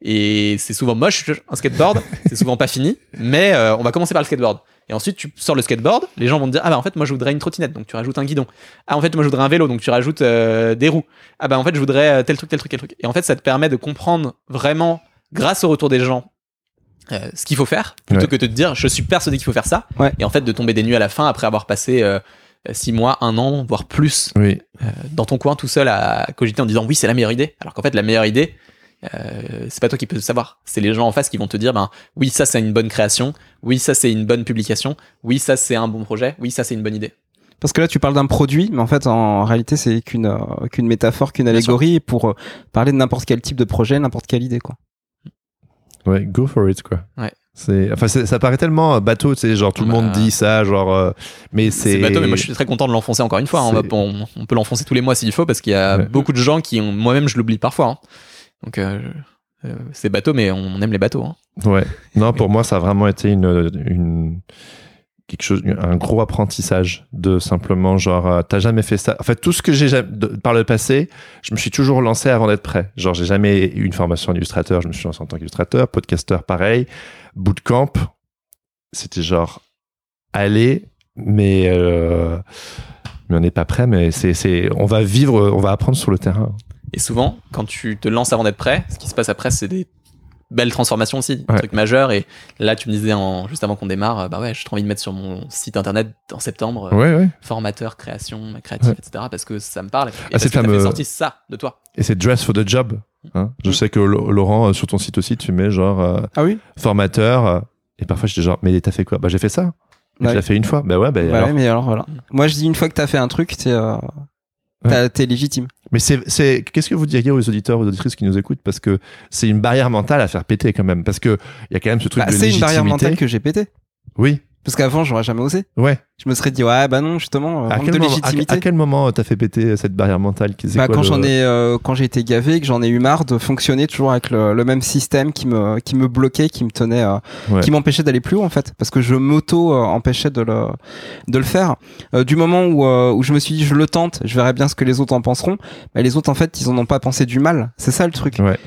Et c'est souvent moche un skateboard, c'est souvent pas fini, mais euh, on va commencer par le skateboard. Et ensuite tu sors le skateboard, les gens vont te dire ah bah en fait moi je voudrais une trottinette, donc tu rajoutes un guidon. Ah en fait moi je voudrais un vélo, donc tu rajoutes euh, des roues. Ah bah en fait je voudrais euh, tel truc, tel truc, tel truc. Et en fait ça te permet de comprendre vraiment grâce au retour des gens euh, ce qu'il faut faire plutôt Ouais. que de te dire je suis persuadé qu'il faut faire ça. Ouais. Et en fait de tomber des nuits à la fin après avoir passé euh, six mois, un an, voire plus Oui. dans ton coin tout seul à cogiter en disant oui c'est la meilleure idée alors qu'en fait la meilleure idée euh, c'est pas toi qui peux le savoir. C'est les gens en face qui vont te dire, ben oui, ça c'est une bonne création, oui, ça c'est une bonne publication, oui, ça c'est un bon projet, oui, ça c'est une bonne idée. Parce que là, tu parles d'un produit, mais en fait, en réalité, c'est qu'une euh, qu'une métaphore, qu'une allégorie pour euh, parler de n'importe quel type de projet, n'importe quelle idée, quoi. Ouais, go for it, quoi. Ouais. C'est, enfin, ça paraît tellement bateau, tu sais, genre tout le Bah. monde dit ça, genre, euh, mais c'est. C'est bateau, mais moi je suis très content de l'enfoncer encore une fois. hein. On, va- C'est- on, on peut l'enfoncer tous les mois s'il faut parce qu'il y a Ouais. beaucoup de gens qui ont, moi-même je l'oublie parfois. hein. Donc euh, euh, c'est bateau, mais on aime les bateaux. hein. Ouais. Non, pour moi, ça a vraiment été une, quelque chose, un gros apprentissage de simplement genre, euh, t'as jamais fait ça. En fait, tout ce que j'ai par le passé, je me suis toujours lancé avant d'être prêt. Genre, j'ai jamais eu une formation d'illustrateur. Je me suis lancé en tant qu'illustrateur, podcasteur, pareil. Bootcamp, c'était genre, aller, mais mais on n'est pas prêt. Mais c'est, on va vivre, on va apprendre sur le terrain. Et souvent, quand tu te lances avant d'être prêt, ce qui se passe après, c'est des belles transformations aussi, des Ouais. trucs majeurs. Et là, tu me disais en, juste avant qu'on démarre, bah ouais, j'ai trop envie de mettre sur mon site internet en septembre, euh, Ouais, ouais. formateur, création, créatif, Ouais. etc. Parce que ça me parle. Et Ah, parce c'est que t'as fameux- fait sortir ça de toi. Et c'est dress for the job. hein. Je Mm. sais que Laurent, euh, sur ton site aussi, tu mets genre euh, Ah oui formateur. euh, et parfois, j'étais genre, mais t'as fait quoi? Bah, j'ai fait ça. Tu l'as fait une fois. Bah ouais, bah Bah alors? mais alors voilà. Moi, je dis une fois que t'as fait un truc, t'es euh, t'as- t'es légitime. Mais c'est, c'est, qu'est-ce que vous diriez aux auditeurs, aux auditrices qui nous écoutent? Parce que c'est une barrière mentale à faire péter quand même. Parce que il y a quand même ce truc Bah, de c'est une barrière mentale que j'ai pété. Oui, Parce qu'avant, j'aurais jamais osé. ouais. Je me serais dit, ouais, bah non, justement, euh, À manque quel, de moment, légitimité. à quel moment t'as fait péter cette barrière mentale qui- Bah, quoi quand le- j'en ai, euh, quand j'ai été gavé, que j'en ai eu marre de fonctionner toujours avec le, le même système qui me, qui me bloquait, qui me tenait, euh, Ouais. qui m'empêchait d'aller plus haut en fait, parce que je m'auto euh, empêchais de le, de le faire. Euh, du moment où, euh, où je me suis dit, je le tente, je verrai bien ce que les autres en penseront. Bah, les autres en fait, ils en ont pas pensé du mal. C'est ça le truc. Ouais.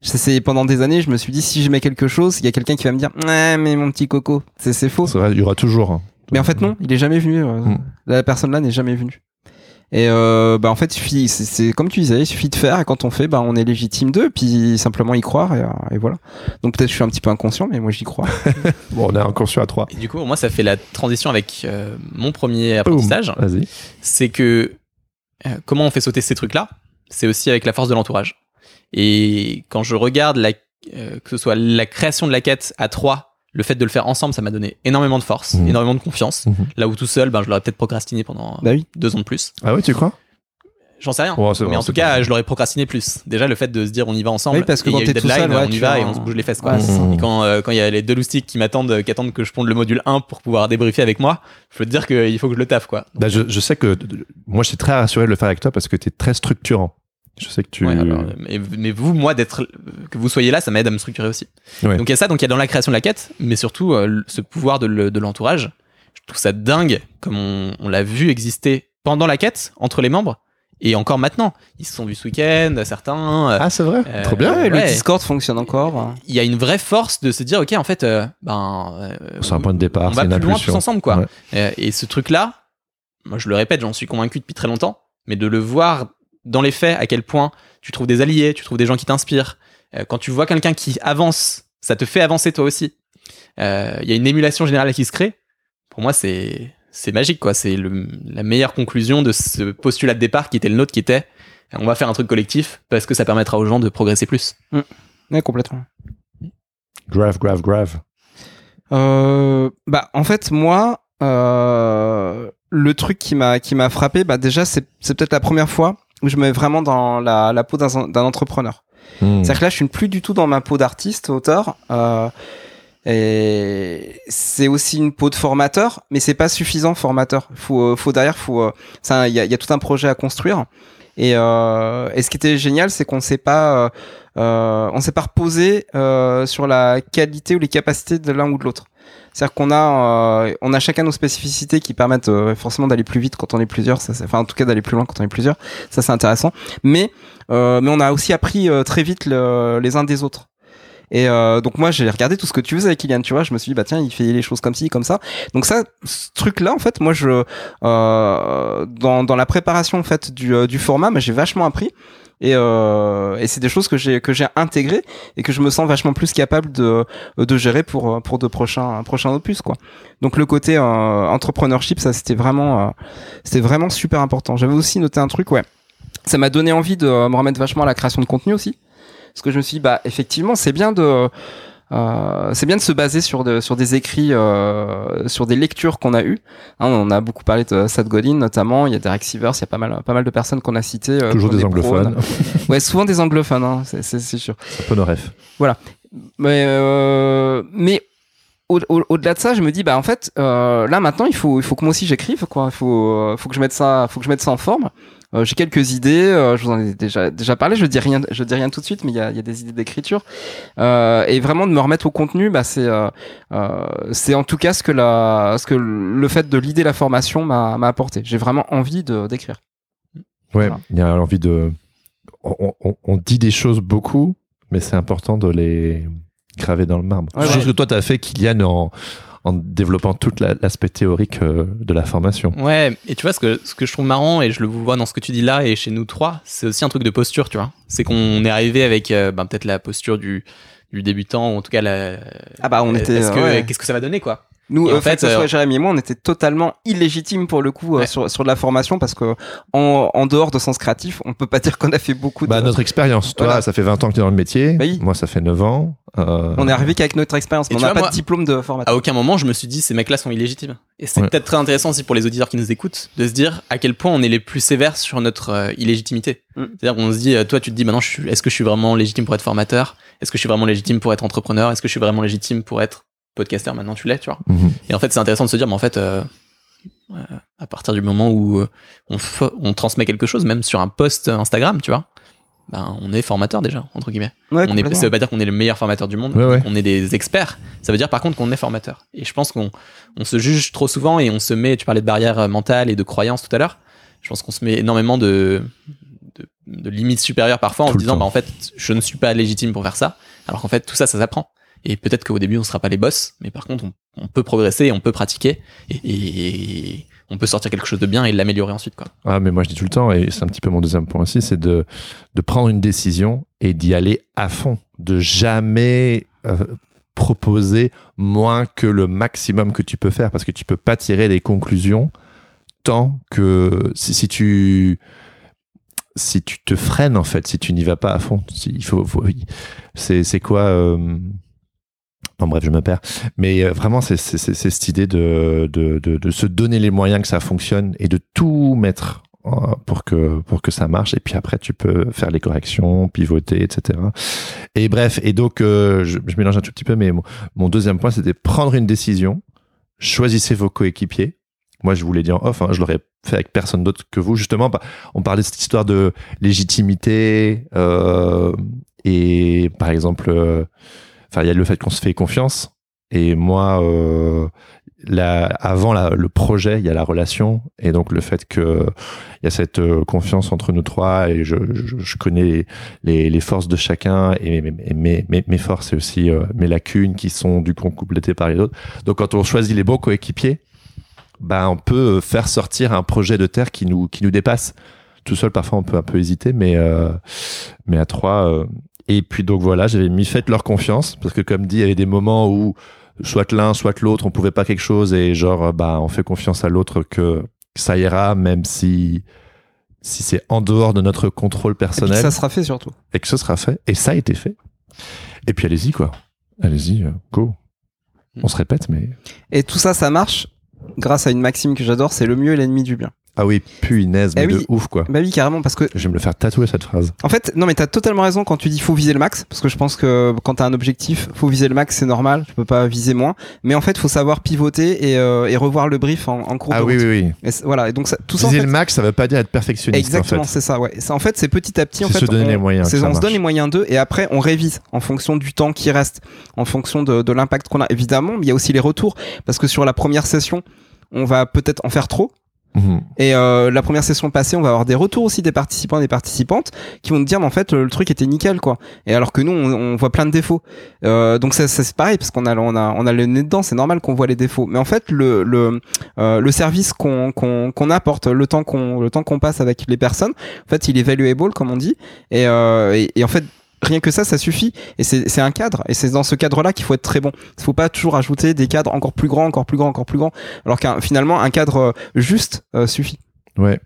C'est- C'est pendant des années, je me suis dit, si je mets quelque chose, il y a quelqu'un qui va me dire, ouais, mais mon petit coco, c'est c'est faux. C'est vrai, il y aura toujours. hein. Mais en fait non, il est jamais venu. euh, Mm. La personne là n'est jamais venue. Et euh, bah en fait, il suffit, c'est- c'est comme tu disais, il suffit de faire et quand on fait, bah on est légitime d'eux, puis simplement y croire et, euh, et voilà. Donc peut-être je suis un petit peu inconscient, mais moi j'y crois. Bon, on est inconscient à trois. Et du coup, moi, ça fait la transition avec euh, mon premier apprentissage. C'est que euh, comment on fait sauter ces trucs-là, c'est aussi avec la force de l'entourage. Et quand je regarde la, euh, que ce soit la création de la quête à trois, le fait de le faire ensemble, ça m'a donné énormément de force, Mhm. énormément de confiance. Mhm. Là où tout seul, ben, je l'aurais peut-être procrastiné pendant bah oui. deux ans de plus. Ah oui, tu crois? J'en sais rien. Ouais, mais vrai, en tout cas, je l'aurais procrastiné plus. Déjà, le fait de se dire on y va ensemble. Oui, parce que et quand t'es tout seul, ouais, on y va et on se bouge les fesses. Quoi. Ouais. Mmh. Et quand euh, quand il y a les deux loustiques qui m'attendent, euh, qui attendent que je ponde le module 1 pour pouvoir débriefer avec moi, je peux te dire qu'il faut que je le taffe quoi. Bah, je, je sais que moi, je suis très rassuré de le faire avec toi parce que tu es très structurant. Je sais que tu. Ouais, alors, mais, mais vous, moi, d'être, que vous soyez là, ça m'aide à me structurer aussi. Ouais. Donc il y a ça, donc il y a dans la création de la quête, mais surtout euh, ce pouvoir de, le- de l'entourage. Je trouve ça dingue, comme on, on l'a vu exister pendant la quête entre les membres, et encore maintenant. Ils se sont vus ce week-end, certains. euh, Ah, c'est vrai Euh, Trop bien. Ouais, le. Discord fonctionne encore. hein. Il y a une vraie force de se dire, ok, en fait, euh, ben, euh, C'est un point de départ, on c'est va une plus loin tous ensemble, quoi. Ouais. Euh, et ce truc-là, moi je le répète, j'en suis convaincu depuis très longtemps, mais de le voir dans les faits, à quel point tu trouves des alliés, tu trouves des gens qui t'inspirent. Euh, quand tu vois quelqu'un qui avance, ça te fait avancer toi aussi. Euh, Il y a une émulation générale qui se crée. Pour moi, c'est c'est magique, quoi. C'est la meilleure conclusion de ce postulat de départ qui était le nôtre, qui était on va faire un truc collectif parce que ça permettra aux gens de progresser plus. Ouais, complètement. Grave, grave, grave. Euh, bah en fait moi euh, le truc qui m'a qui m'a frappé bah déjà c'est c'est peut-être la première fois où je me mets vraiment dans la, la peau d'un entrepreneur. Hmm. C'est-à-dire que là je suis plus du tout dans ma peau d'artiste auteur euh, et c'est aussi une peau de formateur mais c'est pas suffisant formateur. Faut euh, faut derrière faut euh, il y a, il y a tout un projet à construire. Et, euh, et ce qui était génial, c'est qu'on s'est pas, euh, euh, on s'est pas reposé euh, sur la qualité ou les capacités de l'un ou de l'autre. C'est-à-dire qu'on a, euh, on a chacun nos spécificités qui permettent euh, forcément d'aller plus vite quand on est plusieurs. Ça, enfin, en tout cas, d'aller plus loin quand on est plusieurs. Ça, c'est intéressant. Mais, euh, mais on a aussi appris très vite le- les uns des autres. Et euh, donc moi j'ai regardé tout ce que tu faisais avec Kylian, tu vois, je me suis dit bah tiens il fait les choses comme ci comme ça. Donc ça, ce truc là en fait, moi je euh, dans dans la préparation en fait du du format, bah, j'ai vachement appris et euh, et c'est des choses que j'ai que j'ai intégrées et que je me sens vachement plus capable de de gérer pour pour de prochains prochains opus quoi. Donc le côté euh, entrepreneurship ça c'était vraiment euh, c'était vraiment super important. J'avais aussi noté un truc ouais. Ça m'a donné envie de euh, me remettre vachement à la création de contenu aussi. parce que je me suis dit, bah effectivement, c'est bien de euh, c'est bien de se baser sur, de, sur des écrits, euh, sur des lectures qu'on a eues. Hein, on a beaucoup parlé de Seth Godin notamment. Il y a Derek Sivers, il y a pas mal, pas mal de personnes qu'on a citées. Euh, Toujours des anglophones. ouais, souvent des anglophones, hein, c'est- sûr. C'est un peu nos rêves. Mais, euh, mais au- au- au-delà de ça, je me dis, bah en fait, euh, là maintenant, il faut, il faut que moi aussi j'écrive, quoi. Il faut, euh, faut que je mette ça, faut que je mette ça en forme. Euh, j'ai quelques idées, euh, je vous en ai déjà déjà parlé. Je dis rien, je dis rien tout de suite, mais il y a, il y a des idées d'écriture. Euh, et vraiment de me remettre au contenu, bah c'est, euh, euh, c'est en tout cas ce que la, ce que le fait de l'idée la formation m'a, m'a apporté. J'ai vraiment envie de d'écrire. Ouais, Voilà. il y a l'envie de. On, on- on dit des choses beaucoup, mais c'est important de les graver dans le marbre. Ouais, Chose ouais. que toi, tu as fait, Kylian, en, en développant tout l'aspect théorique euh, de la formation. Ouais, et tu vois, ce que, ce que je trouve marrant, et je le vois dans ce que tu dis là et chez nous trois, c'est aussi un truc de posture, tu vois. C'est qu'on est arrivé avec euh, ben, peut-être la posture du, du débutant, ou en tout cas, la, Ah bah on était. est-ce que- ouais. qu'est-ce que ça va donner, quoi Nous, en en fait, fait, que ce soit euh, Jérémy et moi, on était totalement illégitimes pour le coup euh, Ouais. sur, sur de la formation parce que en, en dehors de sens créatif, on peut pas dire qu'on a fait beaucoup de. Bah, notre expérience. Toi, Voilà. ça fait 20 ans que tu es dans le métier. Bah oui. Moi, ça fait 9 ans. Euh, On est arrivé qu'avec notre expérience, on n'a pas moi- de diplôme de formateur. À aucun moment, je me suis dit, ces mecs-là sont illégitimes. Et c'est Ouais. peut-être très intéressant aussi pour les auditeurs qui nous écoutent, de se dire à quel point on est les plus sévères sur notre euh, illégitimité. Mm. C'est-à-dire qu'on se dit, euh, toi, tu te dis, maintenant, je suis, est-ce que je suis vraiment légitime pour être formateur? Est-ce que je suis vraiment légitime pour être entrepreneur? Est-ce que je suis vraiment légitime pour être podcasteur Maintenant, tu l'es, tu vois. mhm. Et en fait, c'est intéressant de se dire, mais en fait, euh, euh, à partir du moment où euh, on, transmet quelque chose, même sur un post Instagram, tu vois, ben, on est formateur déjà, entre guillemets. Ouais, on est, ça veut pas dire qu'on est le meilleur formateur du monde, Ouais, ouais. on est des experts. Ça veut dire par contre qu'on est formateur. Et je pense qu'on on se juge trop souvent et on se met, tu parlais de barrières mentales et de croyances tout à l'heure, je pense qu'on se met énormément de, de, de limites supérieures parfois en se disant, bah, en fait, je ne suis pas légitime pour faire ça, alors qu'en fait, tout ça, ça s'apprend. Et peut-être qu'au début, on sera pas les boss, mais par contre, on, peut progresser, on peut pratiquer et, on peut sortir quelque chose de bien et l'améliorer ensuite, quoi. Ah, mais moi, je dis tout le temps, et c'est un petit peu mon deuxième point aussi, c'est de, de prendre une décision et d'y aller à fond. De jamais euh, proposer moins que le maximum que tu peux faire, parce que tu peux pas tirer des conclusions tant que si, tu si tu te freines en fait, si tu n'y vas pas à fond, il faut, faut- c'est c'est quoi euh, non, bref, je me perds. Mais euh, vraiment, c'est cette idée de, de, de, se donner les moyens que ça fonctionne et de tout mettre euh, pour que, pour que ça marche. Et puis après, tu peux faire les corrections, pivoter, etc. Et bref, et donc, euh, je, mélange un tout petit peu, mais mon, deuxième point, c'était prendre une décision. Choisissez vos coéquipiers. Moi, je vous l'ai dit en off, hein, je l'aurais fait avec personne d'autre que vous. Justement, bah, on parlait de cette histoire de légitimité et, par exemple, Il y a le fait qu'on se fait confiance. Et moi, euh, avant le projet, il y a la relation. Et donc, le fait que il y a cette euh, confiance entre nous trois et je, je, je connais les, les forces de chacun et mes, mes, forces et aussi euh, mes lacunes qui sont du coup complétées par les autres. Donc, quand on choisit les bons coéquipiers, bah, on peut faire sortir un projet de terre qui nous, qui nous dépasse. Tout seul, parfois, on peut un peu hésiter, mais, euh, mais à trois, et puis donc voilà, j'avais mis faites leur confiance parce que comme dit, il y avait des moments où soit l'un, soit l'autre, on pouvait pas quelque chose et genre bah on fait confiance à l'autre que ça ira même si si c'est en dehors de notre contrôle Et puis personnel ça sera fait surtout. et que ce sera fait et ça a été fait. Et puis allez-y quoi. Allez-y, euh, go. On se répète mais Et tout ça, ça marche grâce à une maxime que j'adore, c'est le mieux est l'ennemi du bien. Ah oui, punaise, mais Eh de oui. ouf quoi. Bah oui, carrément, parce que Je vais me le faire tatouer cette phrase. En fait, non, mais t'as totalement raison quand tu dis faut viser le max, parce que je pense que quand t'as un objectif, faut viser le max, c'est normal, tu peux pas viser moins. Mais en fait, faut savoir pivoter et, euh, et revoir le brief en, en cours Ah de oui, route. oui, oui. Et voilà, et donc ça, tout ça. en Viser fait, le max, ça veut pas dire être perfectionniste Exactement, en fait. c'est ça, ouais. C'est- En fait, c'est petit à petit, en fait, se donner on, les moyens c'est- ça on se donne les moyens d'eux, et après, on révise en fonction du temps qui reste, en fonction de, de l'impact qu'on a. Évidemment, mais il y a aussi les retours, parce que sur la première session, on va peut-être en faire trop, Mhm. et euh, la première session passée, on va avoir des retours aussi des participants et des participantes qui vont nous dire, mais en fait, le, le truc était nickel, quoi. Et alors que nous, on, on voit plein de défauts. Euh, donc ça, ça, c'est pareil parce qu'on a, on a, on a le nez dedans. C'est normal qu'on voit les défauts. Mais en fait, le, le, euh, le service qu'on, qu'on, qu'on apporte, le temps qu'on, le temps qu'on passe avec les personnes, en fait, il est valuable, comme on dit. Et, euh, et, et en fait. Rien que ça, ça suffit. Et c'est un cadre. Et c'est dans ce cadre-là qu'il faut être très bon. Il faut pas toujours ajouter des cadres encore plus grands, encore plus grands, encore plus grands. Alors qu'un finalement, un cadre euh, juste euh, suffit. Ouais.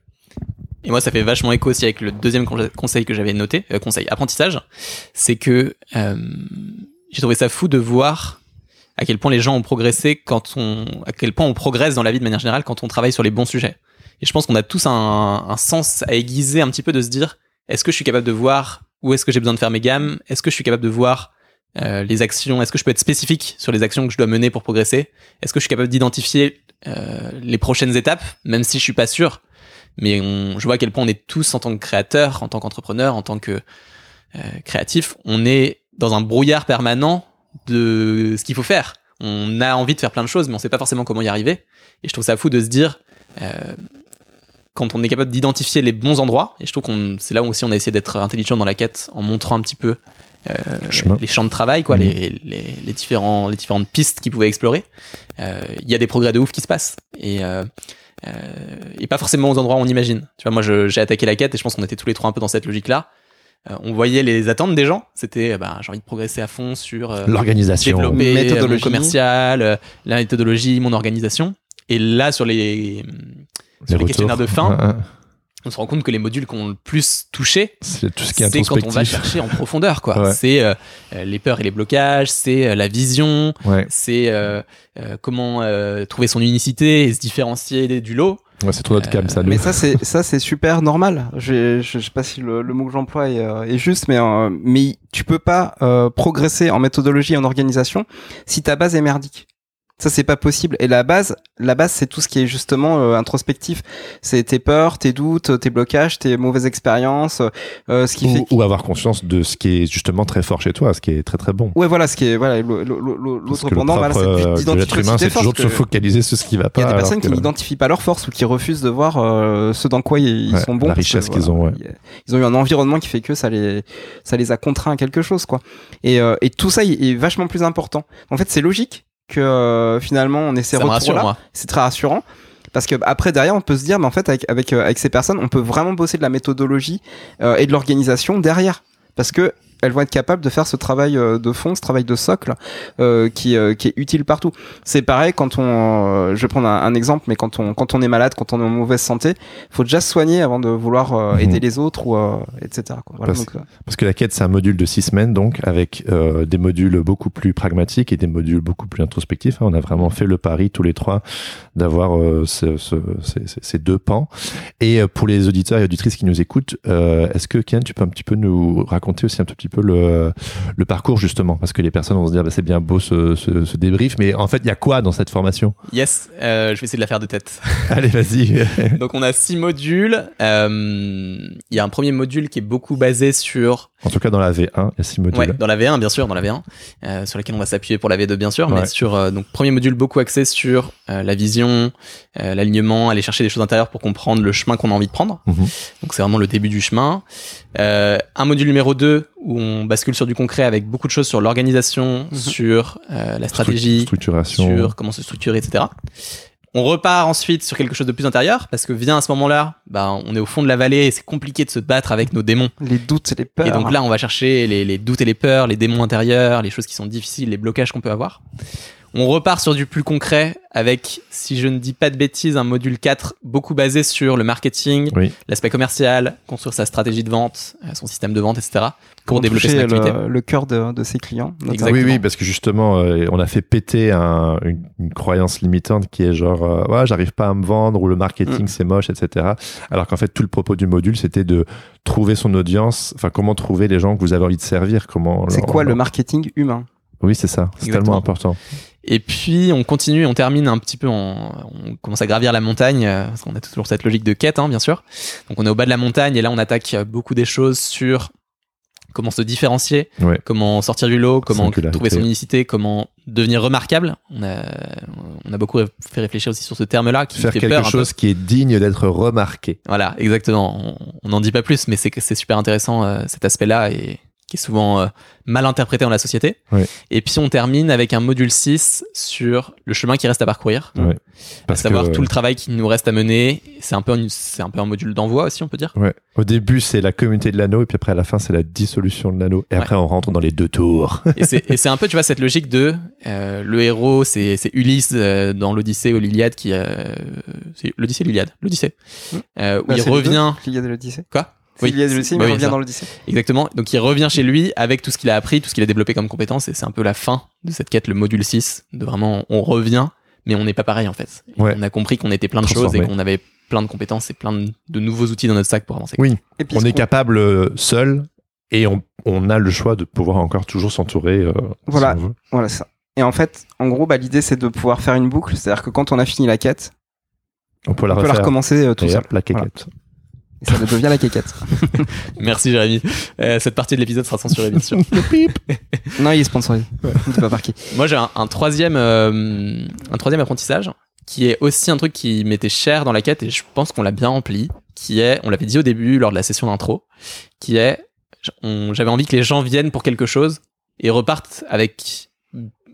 Et moi, ça fait vachement écho aussi avec le deuxième conseil que j'avais noté, euh, conseil apprentissage, c'est que euh, j'ai trouvé ça fou de voir à quel point les gens ont progressé quand on, à quel point on progresse dans la vie de manière générale quand on travaille sur les bons sujets. Et je pense qu'on a tous un, un sens à aiguiser un petit peu de se dire, est-ce que je suis capable de voir où est-ce que j'ai besoin de faire mes gammes? Est-ce que je suis capable de voir euh, les actions? Est-ce que je peux être spécifique sur les actions que je dois mener pour progresser? Est-ce que je suis capable d'identifier euh, les prochaines étapes, même si je suis pas sûr. Mais on, je vois à quel point on est tous en tant que créateur, en tant qu'entrepreneur, en tant que euh, créatif, on est dans un brouillard permanent de ce qu'il faut faire. On a envie de faire plein de choses, mais on sait pas forcément comment y arriver. Et je trouve ça fou de se dire, euh, quand on est capable d'identifier les bons endroits, et je trouve qu'on c'est là où aussi on a essayé d'être intelligent dans la quête en montrant un petit peu euh, les champs de travail, quoi, Mhm. les, les, les différents les différentes pistes qu'ils pouvaient explorer. Euh, Il y a des progrès de ouf qui se passent et euh, euh, et pas forcément aux endroits où on imagine. Tu vois, moi j'ai attaqué la quête et je pense qu'on était tous les trois un peu dans cette logique-là. Euh, on voyait les attentes des gens. C'était, bah, j'ai envie de progresser à fond sur euh, L'organisation. développer euh, mon Méthodologie. commercial, euh, la méthodologie, mon organisation. Et là, sur les, sur les, questionnaires de fin, on se rend compte que les modules qu'on le plus touché, C'est tout ce qui est c'est quand on va chercher en profondeur, quoi. Ouais. C'est euh, euh, les peurs et les blocages, c'est euh, la vision, Ouais. c'est euh, euh, comment euh, trouver son unicité et se différencier du lot. Ouais, c'est trop notre cam, ça. Mais ça c'est ça c'est super normal. Je, je, je sais pas si le, le mot que j'emploie est, euh, est juste, mais euh, mais tu peux pas euh, progresser en méthodologie et en organisation si ta base est merdique. Ça c'est pas possible. Et la base, la base c'est tout ce qui est justement euh, introspectif. C'est tes peurs, tes doutes, tes blocages, tes mauvaises expériences, euh, ce qui fait. ou, ou avoir conscience de ce qui est justement très fort chez toi, ce qui est très très bon. Ouais voilà, ce qui est voilà l'autre pendant, voilà, c'est euh, l'être humain, c'est toujours de se focaliser sur ce qui va Il pas. y a des personnes qui n'identifient pas leurs forces ou qui refusent de voir euh, ce dans quoi ils Ouais, sont bons. la richesse qu'ils ont, ouais. Ils, ils ont eu un environnement qui fait que ça les, ça les a contraints à quelque chose, quoi. Et, euh, et tout ça est vachement plus important. En fait, c'est logique que euh, finalement on ait ces retours-là. C'est très rassurant. Parce que après derrière on peut se dire mais en fait avec avec, euh, avec ces personnes on peut vraiment bosser de la méthodologie euh, et de l'organisation derrière parce que elles vont être capables de faire ce travail euh, de fond, ce travail de socle euh, qui, euh, qui est utile partout. C'est pareil quand on, je vais prendre un, un exemple, mais quand on quand on est malade, quand on est en mauvaise santé, faut déjà se soigner avant de vouloir Mhm. aider les autres ou etc. Quoi. Voilà, Parce- donc, Parce que la quête, c'est un module de six semaines, donc, avec des modules beaucoup plus pragmatiques et des modules beaucoup plus introspectifs. hein. On a vraiment fait le pari, tous les trois, d'avoir ce- ce- ces, deux pans. Et pour les auditeurs et auditrices qui nous écoutent, est-ce que, Ken, tu peux un petit peu nous raconter aussi un tout petit peu le, le parcours, justement Parce que les personnes vont se dire, bah, c'est bien beau ce, ce, ce débrief, mais en fait, il y a quoi dans cette formation? Yes, euh, je vais essayer de la faire de tête. Allez, vas-y. Donc on a six modules. Euh, Il y a un premier module qui est beaucoup basé sur en tout cas, dans la V1, il y a six modules. Ouais, dans la V1, bien sûr, dans la V1, euh, sur laquelle on va s'appuyer pour la V2, bien sûr, mais sur donc premier module beaucoup axé sur la vision, l'alignement, aller chercher des choses intérieures pour comprendre le chemin qu'on a envie de prendre. Mhm. Donc c'est vraiment le début du chemin. Euh, un module numéro 2 où on bascule sur du concret avec beaucoup de choses sur l'organisation, Mhm. sur euh, la stratégie, structuration. sur comment se structurer, etc. On repart ensuite sur quelque chose de plus intérieur parce que vient à ce moment-là, bah, on est au fond de la vallée et c'est compliqué de se battre avec nos démons. les doutes et les peurs. Et donc là, on va chercher les, les doutes et les peurs, les démons intérieurs, les choses qui sont difficiles, les blocages qu'on peut avoir. On repart sur du plus concret avec, si je ne dis pas de bêtises, un module 4 beaucoup basé sur le marketing, Oui. l'aspect commercial, construire sa stratégie de vente, euh, son système de vente, etc. pour développer son activité. le, le cœur de, de ses clients. Exactement. Oui, oui, parce que justement, euh, on a fait péter un- une, une croyance limitante qui est genre, euh, ouais, j'arrive pas à me vendre ou le marketing Mm. c'est moche, etc. Alors qu'en fait, tout le propos du module, c'était de trouver son audience, enfin, comment trouver les gens que vous avez envie de servir, comment. C'est leur- quoi le marketing humain? Oui, c'est ça. C'est tellement important. Et puis on continue, on termine un petit peu, en, on commence à gravir la montagne, euh, parce qu'on a toujours cette logique de quête, hein, bien sûr. Donc on est au bas de la montagne et là on attaque euh, beaucoup des choses sur comment se différencier, Ouais. comment sortir du lot, comment trouver son unicité, comment devenir remarquable. On a, on a beaucoup fait réfléchir aussi sur ce terme-là qui Faire fait quelque peur chose qui est digne d'être remarqué. Voilà, exactement. On- n'en dit pas plus, mais c'est super intéressant euh, cet aspect-là et qui est souvent euh, mal interprété dans la société. Ouais. Et puis on termine avec un module 6 sur le chemin qui reste à parcourir, Ouais. à savoir que, tout le travail qui nous reste à mener. C'est un peu un, c'est un peu un module d'envoi aussi, on peut dire. Ouais. Au début, c'est la communauté de l'anneau, et puis après, à la fin, c'est la dissolution de l'anneau. Et après, on rentre dans les deux tours. Et c'est, et c'est un peu, tu vois, cette logique de euh, le héros, c'est, c'est Ulysse euh, dans l'Odyssée ou l'Iliade qui, euh, c'est l'Odyssée, l'Iliade, l'Odyssée, euh, où Bah, il revient. L'Iliade et l'Odyssée. Quoi? L'Odyssée, bah mais oui, il revient dans l'Odyssée. Exactement. Donc il revient chez lui avec tout ce qu'il a appris, tout ce qu'il a développé comme compétences, et c'est un peu la fin de cette quête, le module 6, de vraiment on revient, mais on n'est pas pareil en fait. Ouais. On a compris qu'on était plein de choses et qu'on avait plein de compétences et plein de, de nouveaux outils dans notre sac pour avancer. Oui. Et puis, on est capable euh, seul, et on, on a le choix de pouvoir encore toujours s'entourer. euh, Voilà. si. Voilà ça. Et en fait, en gros, bah, l'idée c'est de pouvoir faire une boucle, c'est-à-dire que quand on a fini la quête, On peut la on peut la recommencer euh, tout Et seul. hop, la quéquette. Et ça devient la quéquette. Merci Jérémy. Euh, cette partie de l'épisode sera censurée bien sûr. non, il est sponsorisé. On dit pas par qui. Moi j'ai un, un troisième, euh, un troisième apprentissage qui est aussi un truc qui m'était cher dans la quête et je pense qu'on l'a bien rempli, qui est, on l'avait dit au début lors de la session d'intro, qui est, j'avais envie que les gens viennent pour quelque chose et repartent avec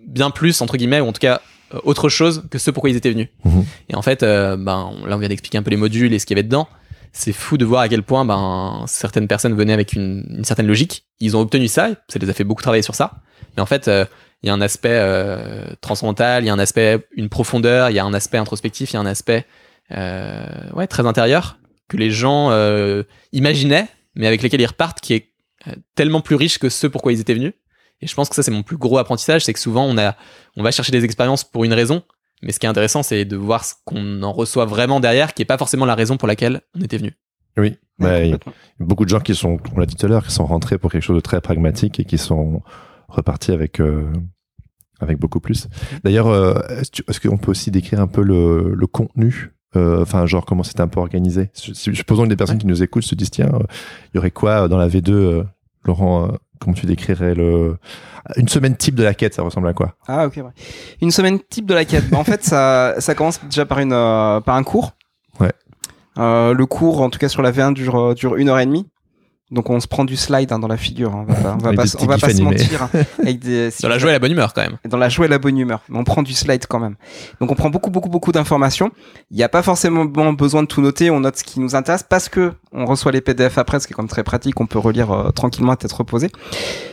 bien plus entre guillemets ou en tout cas euh, autre chose que ce pourquoi ils étaient venus. Mhm. Et en fait, euh, ben là on vient d'expliquer un peu les modules et ce qu'il y avait dedans. C'est fou de voir à quel point ben certaines personnes venaient avec une, certaine logique. Ils ont obtenu ça, ça les a fait beaucoup travailler sur ça. Mais en fait, euh, il y a un aspect euh, transcendantal, il y a un aspect une profondeur, il y a un aspect introspectif, il y a un aspect euh, ouais très intérieur que les gens euh, imaginaient, mais avec lesquels ils repartent, qui est tellement plus riche que ce pourquoi ils étaient venus. Et je pense que ça c'est mon plus gros apprentissage, c'est que souvent on va chercher des expériences pour une raison, mais ce qui est intéressant c'est de voir ce qu'on en reçoit vraiment derrière, qui est pas forcément la raison pour laquelle on était venu. Oui. Il y a Complètement. beaucoup de gens qui sont, on l'a dit tout à l'heure, qui sont rentrés pour quelque chose de très pragmatique et qui sont repartis avec, euh, avec beaucoup plus. D'ailleurs, euh, est-ce qu'on peut aussi décrire un peu le, le contenu euh, Enfin, genre, comment c'était un peu organisé? Supposons que des personnes qui nous écoutent se disent, tiens, euh, il y aurait quoi dans la V2 euh, Laurent, euh, comment tu décrirais le... Une semaine type de la quête, ça ressemble à quoi? Ah ok. Ouais. Une semaine type de la quête. Bah, en fait, ça, ça commence déjà par une euh, par un cours. Ouais. Euh, le cours, en tout cas sur la V1, dure euh, dure une heure et demie. Donc on se prend du slide hein, dans la figure. hein. On va pas, on va pas, on va se mentir. hein. Avec des, Dans la joie et la bonne humeur quand même. dans la joie et la bonne humeur. Mais on prend du slide quand même. Donc on prend beaucoup, beaucoup, beaucoup d'informations. Il n'y a pas forcément besoin de tout noter. On note ce qui nous intéresse parce que on reçoit les PDF après, ce qui est comme très pratique. On peut relire euh, tranquillement à tête reposée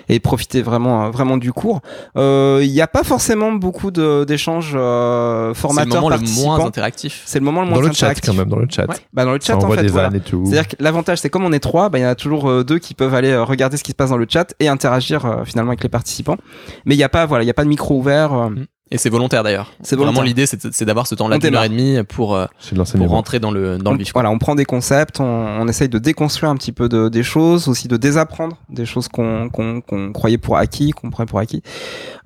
et profiter vraiment, euh, vraiment du cours. Euh, Il n'y a pas forcément beaucoup de- d'échanges euh, C'est le formateurs moment le moins participants. interactif. C'est le moment le moins Dans le chat, interactif. quand même, dans le chat. Ouais. Bah, dans le Ça chat, en envoie fait, des voilà. vannes et tout. C'est-à-dire que l'avantage, c'est comme on est trois, bah, il y en a toujours euh, deux qui peuvent aller euh, regarder ce qui se passe dans le chat et interagir euh, finalement avec les participants. Mais il n'y a pas, voilà, il y a pas de micro ouvert. euh, Et c'est volontaire d'ailleurs. C'est Vraiment l'idée c'est d'avoir ce temps-là d'une heure et demie pour, euh, pour rentrer dans le, dans on, le vif. Voilà, on prend des concepts, on, on essaye de déconstruire un petit peu de, des choses, aussi de désapprendre des choses qu'on qu'on croyait pour acquis, qu'on prenait pour acquis.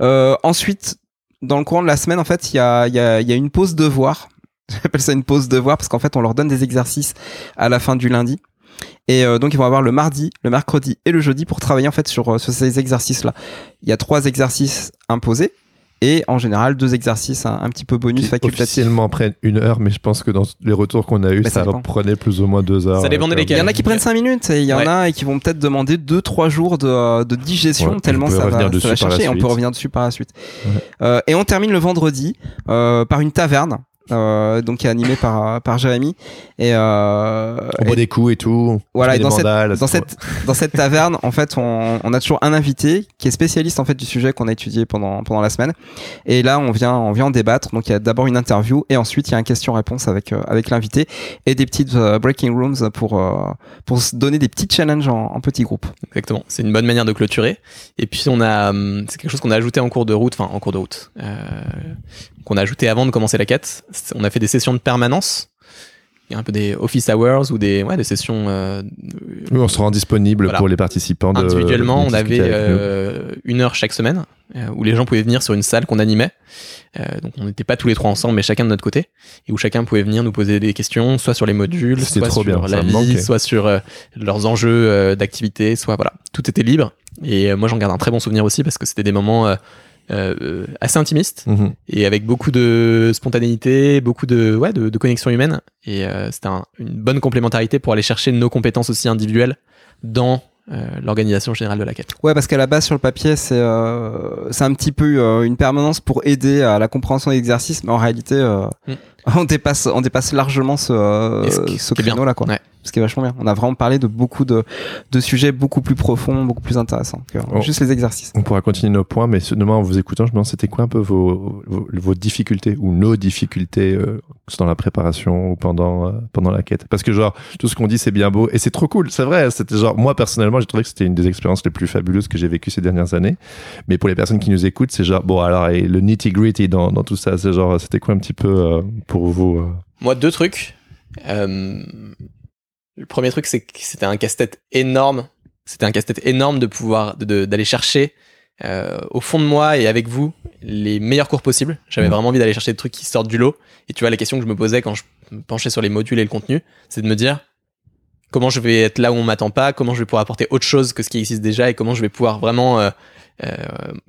Euh, ensuite, dans le courant de la semaine, en fait, il y a, il y, a, il y a une pause devoir. J'appelle ça une pause devoir parce qu'en fait, on leur donne des exercices à la fin du lundi. Et euh, donc ils vont avoir le mardi, le mercredi et le jeudi pour travailler en fait sur, euh, sur ces exercices-là. Il y a trois exercices imposés et en général deux exercices un, un petit peu bonus qui facultatifs. officiellement prennent une heure, mais je pense que dans les retours qu'on a eu, ça ça dépend. prenait plus ou moins deux heures. Ça Euh, lesquels. Il y en a qui prennent 5 minutes et il y en Ouais. a et qui vont peut-être demander 2-3 jours de, de digestion Ouais, tellement ça va, ça va chercher et on peut revenir dessus par la suite. Ouais. Euh, et on termine le vendredi euh, par une taverne. Euh, donc qui est animée par par Jérémy et, euh, On boit des coups et tout. Voilà, et dans cette- mandales, dans cette dans cette taverne, en fait, on, on a toujours un invité qui est spécialiste en fait du sujet qu'on a étudié pendant pendant la semaine. Et là, on vient on vient en débattre. Donc il y a d'abord une interview et ensuite il y a un question-réponse avec euh, avec l'invité et des petites euh, breaking rooms pour euh, pour se donner des petits challenges en, en petits groupes. Exactement. C'est une bonne manière de clôturer. Et puis on a, hum, c'est quelque chose qu'on a ajouté en cours de route, enfin en cours de route, euh, qu'on a ajouté avant de commencer la quête. On a fait des sessions de permanence. Il y a un peu des office hours ou des, ouais, des sessions euh, Oui, on se rend disponible Voilà. pour les participants. De, individuellement. de On avait euh, une heure chaque semaine euh, où les gens pouvaient venir sur une salle qu'on animait. Euh, donc on n'était pas tous les trois ensemble, mais chacun de notre côté, et où chacun pouvait venir nous poser des questions, soit sur les modules, soit sur bien, la vie, manquait. soit sur leurs enjeux d'activité, soit voilà, tout était libre. Et moi j'en garde un très bon souvenir aussi parce que c'était des moments euh, euh, assez intimistes Mhm. et avec beaucoup de spontanéité, beaucoup de ouais de, de connexion humaine. Et euh, c'était un- une bonne complémentarité pour aller chercher nos compétences aussi individuelles dans euh, l'organisation générale de la quête. Ouais, parce qu'à la base sur le papier, c'est euh, c'est un petit peu euh, une permanence pour aider à la compréhension des exercices, mais en réalité, euh, Mm. on dépasse on dépasse largement ce euh, ce ce créneau là quoi. Ouais. Ce qui est vachement bien. On a vraiment parlé de beaucoup de de sujets beaucoup plus profonds, beaucoup plus intéressants que Oh. juste les exercices. On pourra continuer nos points, mais ce- demain en vous écoutant, je me demande c'était quoi un peu vos, vos, vos difficultés ou nos difficultés euh, que ce soit dans la préparation ou pendant, euh, pendant la quête? Parce que genre, tout ce qu'on dit c'est bien beau et c'est trop cool, c'est vrai. C'était genre, moi personnellement, j'ai trouvé que c'était une des expériences les plus fabuleuses que j'ai vécues ces dernières années. Mais pour les personnes qui nous écoutent, c'est genre, bon alors, et le nitty gritty dans, dans tout ça, c'est genre, c'était quoi un petit peu euh, pour vous euh, Moi, deux trucs. Euh, le premier truc, c'est que c'était un casse-tête énorme. C'était un casse-tête énorme de pouvoir de- de- d'aller chercher euh, au fond de moi et avec vous les meilleurs cours possibles. J'avais Mhm. vraiment envie d'aller chercher des trucs qui sortent du lot. Et tu vois, la question que je me posais quand je me penchais sur les modules et le contenu, c'est de me dire comment je vais être là où on m'attend pas, comment je vais pouvoir apporter autre chose que ce qui existe déjà et comment je vais pouvoir vraiment euh,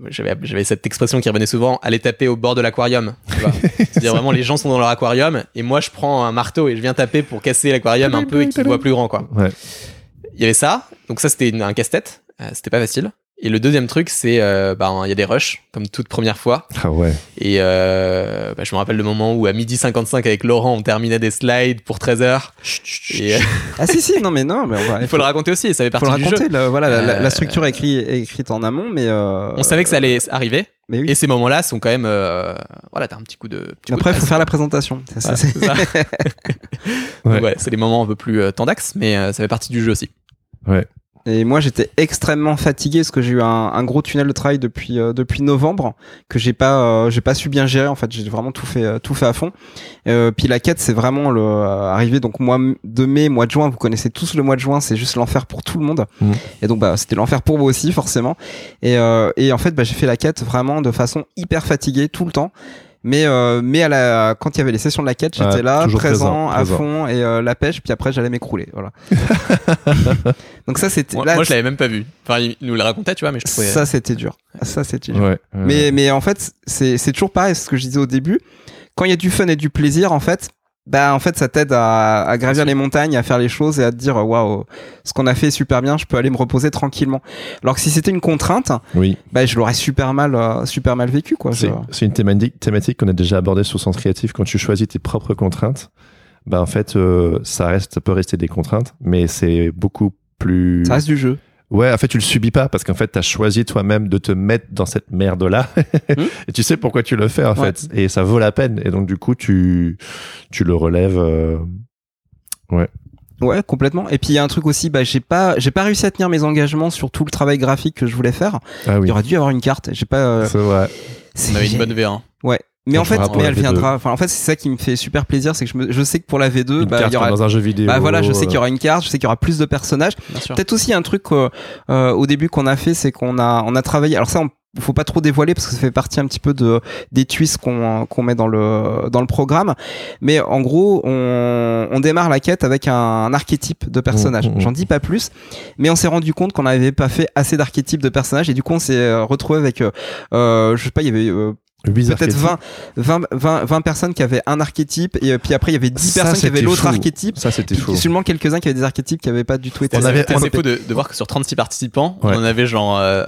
j'avais j'avais cette expression qui revenait souvent aller taper au bord de l'aquarium c'est-à-dire vraiment les gens sont dans leur aquarium et moi je prends un marteau et je viens taper pour casser l'aquarium un peu et qu'ils voient plus grand quoi. Ouais. il y avait ça. Donc ça c'était un casse-tête. Euh, c'était pas facile et le deuxième truc c'est euh, ben il y a des rushs comme toute première fois Ah ouais. et euh, bah, je me rappelle le moment où à midi 55 avec Laurent on terminait des slides pour 13 heures et euh, Ah si si, non mais non, mais on va il faut le raconter aussi ça fait faut partie le du jeu raconter. le- voilà, la- la, la Euh, structure est écrit- est écrite en amont, mais euh, on savait que ça allait arriver Mais oui. Et ces moments-là sont quand même, euh, voilà, t'as un petit coup de. petit coup Après, de il faut faire la présentation. Voilà, c'est-. Ouais. Ouais, c'est des moments un peu plus euh, tendax, mais euh, ça fait partie du jeu aussi. Et moi, j'étais extrêmement fatigué parce que j'ai eu un, un gros tunnel de travail depuis euh, depuis novembre que j'ai pas euh, j'ai pas su bien gérer. En fait, j'ai vraiment tout fait euh, tout fait à fond. Euh, puis la quête, c'est vraiment le euh, arrivé donc mois de mai, mois de juin. Vous connaissez tous le mois de juin, c'est juste l'enfer pour tout le monde. Mhm. Et donc bah c'était l'enfer pour vous aussi forcément. Et euh, et en fait, bah, j'ai fait la quête vraiment de façon hyper fatiguée tout le temps. Mais euh, mais à la quand il y avait les sessions de la quête, Ah, j'étais là présent, présent, à présent. fond et euh, la pêche. Puis après, j'allais m'écrouler. Voilà. donc ça c'était Moi, là, moi, je l'avais même pas vu. Enfin, il nous le racontait, tu vois, mais je trouvais. ça c'était dur. Ça c'était dur. Ouais. ouais. Mais mais en fait c'est c'est toujours pareil, c'est ce que je disais au début. Quand il y a du fun et du plaisir en fait, bah en fait ça t'aide à, à gravir les montagnes, à faire les choses et à te dire waouh, ce qu'on a fait est super bien, je peux aller me reposer tranquillement. Alors que si c'était une contrainte, oui. bah je l'aurais super mal euh, super mal vécu quoi. C'est une thématique, thématique qu'on a déjà abordée sur Sens Créatif. Quand tu choisis tes propres contraintes, bah en fait, euh, ça reste, ça peut rester des contraintes, mais c'est beaucoup plus. Ça reste du jeu. Ouais, en fait, tu le subis pas parce qu'en fait, tu as choisi toi-même de te mettre dans cette merde-là. et tu sais pourquoi tu le fais, en Ouais. fait. Et ça vaut la peine. Et donc, du coup, tu, tu le relèves. euh, Ouais, complètement. Et puis il y a un truc aussi, bah j'ai pas j'ai pas réussi à tenir mes engagements sur tout le travail graphique que je voulais faire. Ah Il oui. y aurait dû y avoir une carte. J'ai pas. euh, C'est vrai. On avait une bonne V1. Ouais. Mais en fait, mais elle V2. viendra. Enfin, en fait, c'est ça qui me fait super plaisir, c'est que je, me, je sais que pour la V2, Une bah, carte il y aura. dans un jeu vidéo. Bah voilà, je sais qu'il y euh, aura une carte, je sais qu'il y aura plus de personnages. Peut-être aussi un truc euh, euh, au début qu'on a fait, c'est qu'on a on a travaillé. Alors ça, on, faut pas trop dévoiler parce que ça fait partie un petit peu de des twists qu'on qu'on met dans le dans le programme. Mais en gros, on, on démarre la quête avec un, un archétype de personnage. Mmh, mmh. J'en dis pas plus, mais on s'est rendu compte qu'on n'avait pas fait assez d'archétypes de personnages et du coup on s'est euh, retrouvé avec euh, je sais pas, il y avait euh, peut-être archétypes. 20, 20, 20, 20 personnes qui avaient un archétype et euh, puis après il y avait 10 Ça, personnes qui avaient l'autre archétype. Ça, c'était Puis fou. seulement quelques-uns qui avaient des archétypes qui avaient pas du tout été. On avait- on assez avait- fou de, de voir que sur 36 participants, Ouais. on en avait genre euh,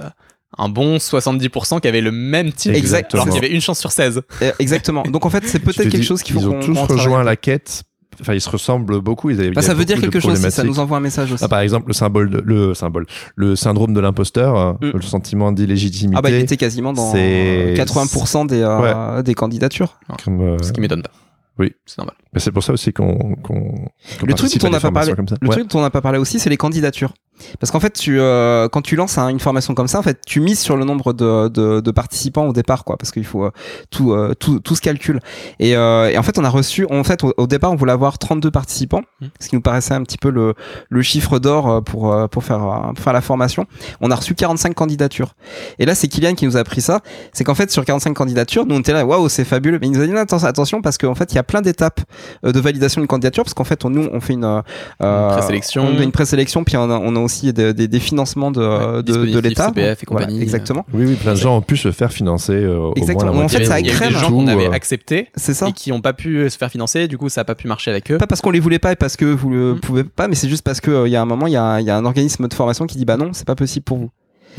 un bon 70% qui avait le même type. Exactement. Alors qu'il y avait une chance sur 16. Euh, Exactement. Donc en fait, c'est peut-être quelque dis, chose qu'il faut Ils ont qu'on tous rejoint la quête. Enfin, ils se ressemblent beaucoup. Ils avaient, Bah, ça a veut dire quelque chose si ça nous envoie un message aussi. Ah, par exemple, le symbole, de- le symbole, le syndrome de l'imposteur, euh, Mm. le sentiment d'illégitimité. Ah bah il était quasiment dans c'est- 80% des, euh, des candidatures. comme, euh, Ce qui m'étonne pas. Oui. C'est normal. mais c'est pour ça aussi qu'on, qu'on, qu'on Le truc dont on n'a pas parlé, le Ouais. truc dont on n'a pas parlé aussi, c'est les candidatures. Parce qu'en fait, tu, euh, quand tu lances un- une formation comme ça, en fait, tu mises sur le nombre de, de, de participants au départ, quoi, parce qu'il faut euh, tout, euh, tout, tout se calcule. Et, euh, et en fait, on a reçu, en fait, au, au départ, on voulait avoir 32 participants, Mm. ce qui nous paraissait un petit peu le, le chiffre d'or euh, pour, pour faire, pour faire la formation. On a reçu 45 candidatures. Et là, c'est Kylian qui nous a appris ça. C'est qu'en fait, sur 45 candidatures, nous, on était là, waouh, c'est fabuleux. Mais il nous a dit, non, attention, attention, parce qu'en fait, il y a plein d'étapes de validation d'une candidature, parce qu'en fait, on, nous, on fait une, euh, Une présélection. une présélection, puis on a, on a aussi aussi des, des, des financements de, Ouais, de, l'État. CPF et Voilà, compagnie. exactement. Oui, oui, plein de gens ont pu se faire financer. euh, au moins Exactement. la En fait, ça il y a crème des gens qu'on avait euh, acceptés C'est ça. et qui n'ont pas pu se faire financer, du coup ça n'a pas pu marcher avec eux. Pas parce qu'on les voulait pas et parce que vous le Mm. pouvez pas, mais c'est juste parce que euh, il y a un moment, il y, a un- il y a un organisme de formation qui dit bah non, c'est pas possible pour vous.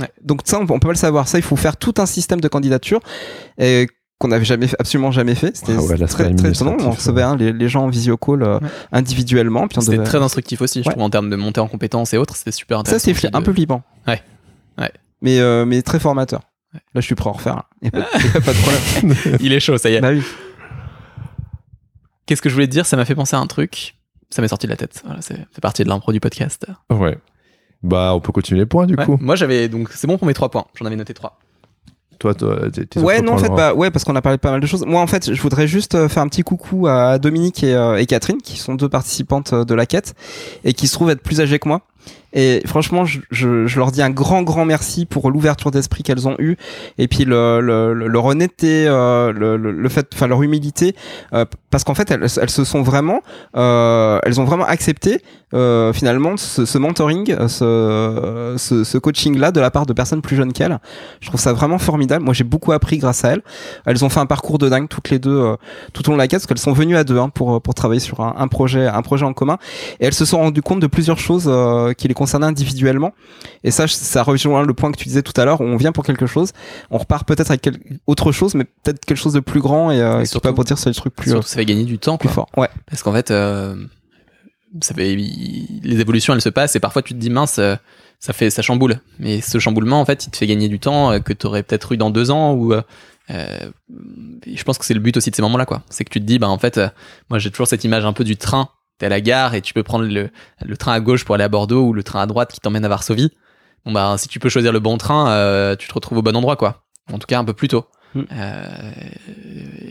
Ouais. Donc ça, on, on peut pas le savoir. Ça, il faut faire tout un système de candidature et qu'on n'avait jamais, fait- absolument jamais fait. C'était Ah ouais, très, c'est très étonnant. On recevait hein, les, les gens en visio call euh, Ouais. individuellement, puis C'était devait. très instructif aussi, je Ouais. trouve, en termes de montée en compétences et autres, c'était super Ça, intéressant. c'est fli- aussi un peu flippant. Ouais. Ouais. Mais euh, mais très formateur. Là, je suis prêt à en refaire. là. Y a pas, y a pas de problème. Il est chaud, ça y est. bah oui. Qu'est-ce que je voulais te dire? Ça m'a fait penser à un truc. Ça m'est sorti de la tête. Voilà, c'est fait partie de l'impro du podcast. Ouais. Bah, on peut continuer les points du Ouais. coup. Moi, j'avais donc c'est bon pour mes trois points. J'en avais noté trois. Toi, toi, Ouais, non, en fait, Laurent bah, ouais, parce qu'on a parlé de pas mal de choses. Moi, en fait, je voudrais juste euh, faire un petit coucou à Dominique et, euh, et Catherine, qui sont deux participantes euh, de la quête et qui se trouvent être plus âgées que moi. Et franchement, je, je, je leur dis un grand, grand merci pour l'ouverture d'esprit qu'elles ont eue et puis le, le, le- leur honnêteté, euh, le, le, fait, enfin leur humilité, euh, parce qu'en fait, elles, elles se sont vraiment, euh, elles ont vraiment accepté euh, finalement ce, ce mentoring, ce, ce, ce coaching-là de la part de personnes plus jeunes qu'elles. Je trouve ça vraiment formidable. Moi, j'ai beaucoup appris grâce à elles. Elles ont fait un parcours de dingue toutes les deux euh, tout au long de la quête, parce qu'elles sont venues à deux hein, pour pour travailler sur un, un projet, un projet en commun. Et elles se sont rendues compte de plusieurs choses euh, qui les concernaient individuellement. Et ça, ça rejoint le point que tu disais tout à l'heure. où On vient pour quelque chose, on repart peut-être avec quel- autre chose, mais peut-être quelque chose de plus grand et, euh, Et surtout- peut aboutir sur des trucs plus euh, Surtout, ça fait gagner du temps, plus quoi. forts. Ouais. Parce qu'en fait, euh, ça fait, les évolutions, elles se passent et parfois tu te dis mince, euh, ça fait, ça chamboule. Mais ce chamboulement, en fait, il te fait gagner du temps que tu aurais peut-être eu dans deux ans ou. euh, je pense que c'est le but aussi de ces moments-là, quoi. C'est que tu te dis, bah en fait, euh, moi j'ai toujours cette image un peu du train. T'es à la gare et tu peux prendre le, le train à gauche pour aller à Bordeaux ou le train à droite qui t'emmène à Varsovie. Bon bah si tu peux choisir le bon train, euh, tu te retrouves au bon endroit, quoi. En tout cas, un peu plus tôt. Mm. Euh,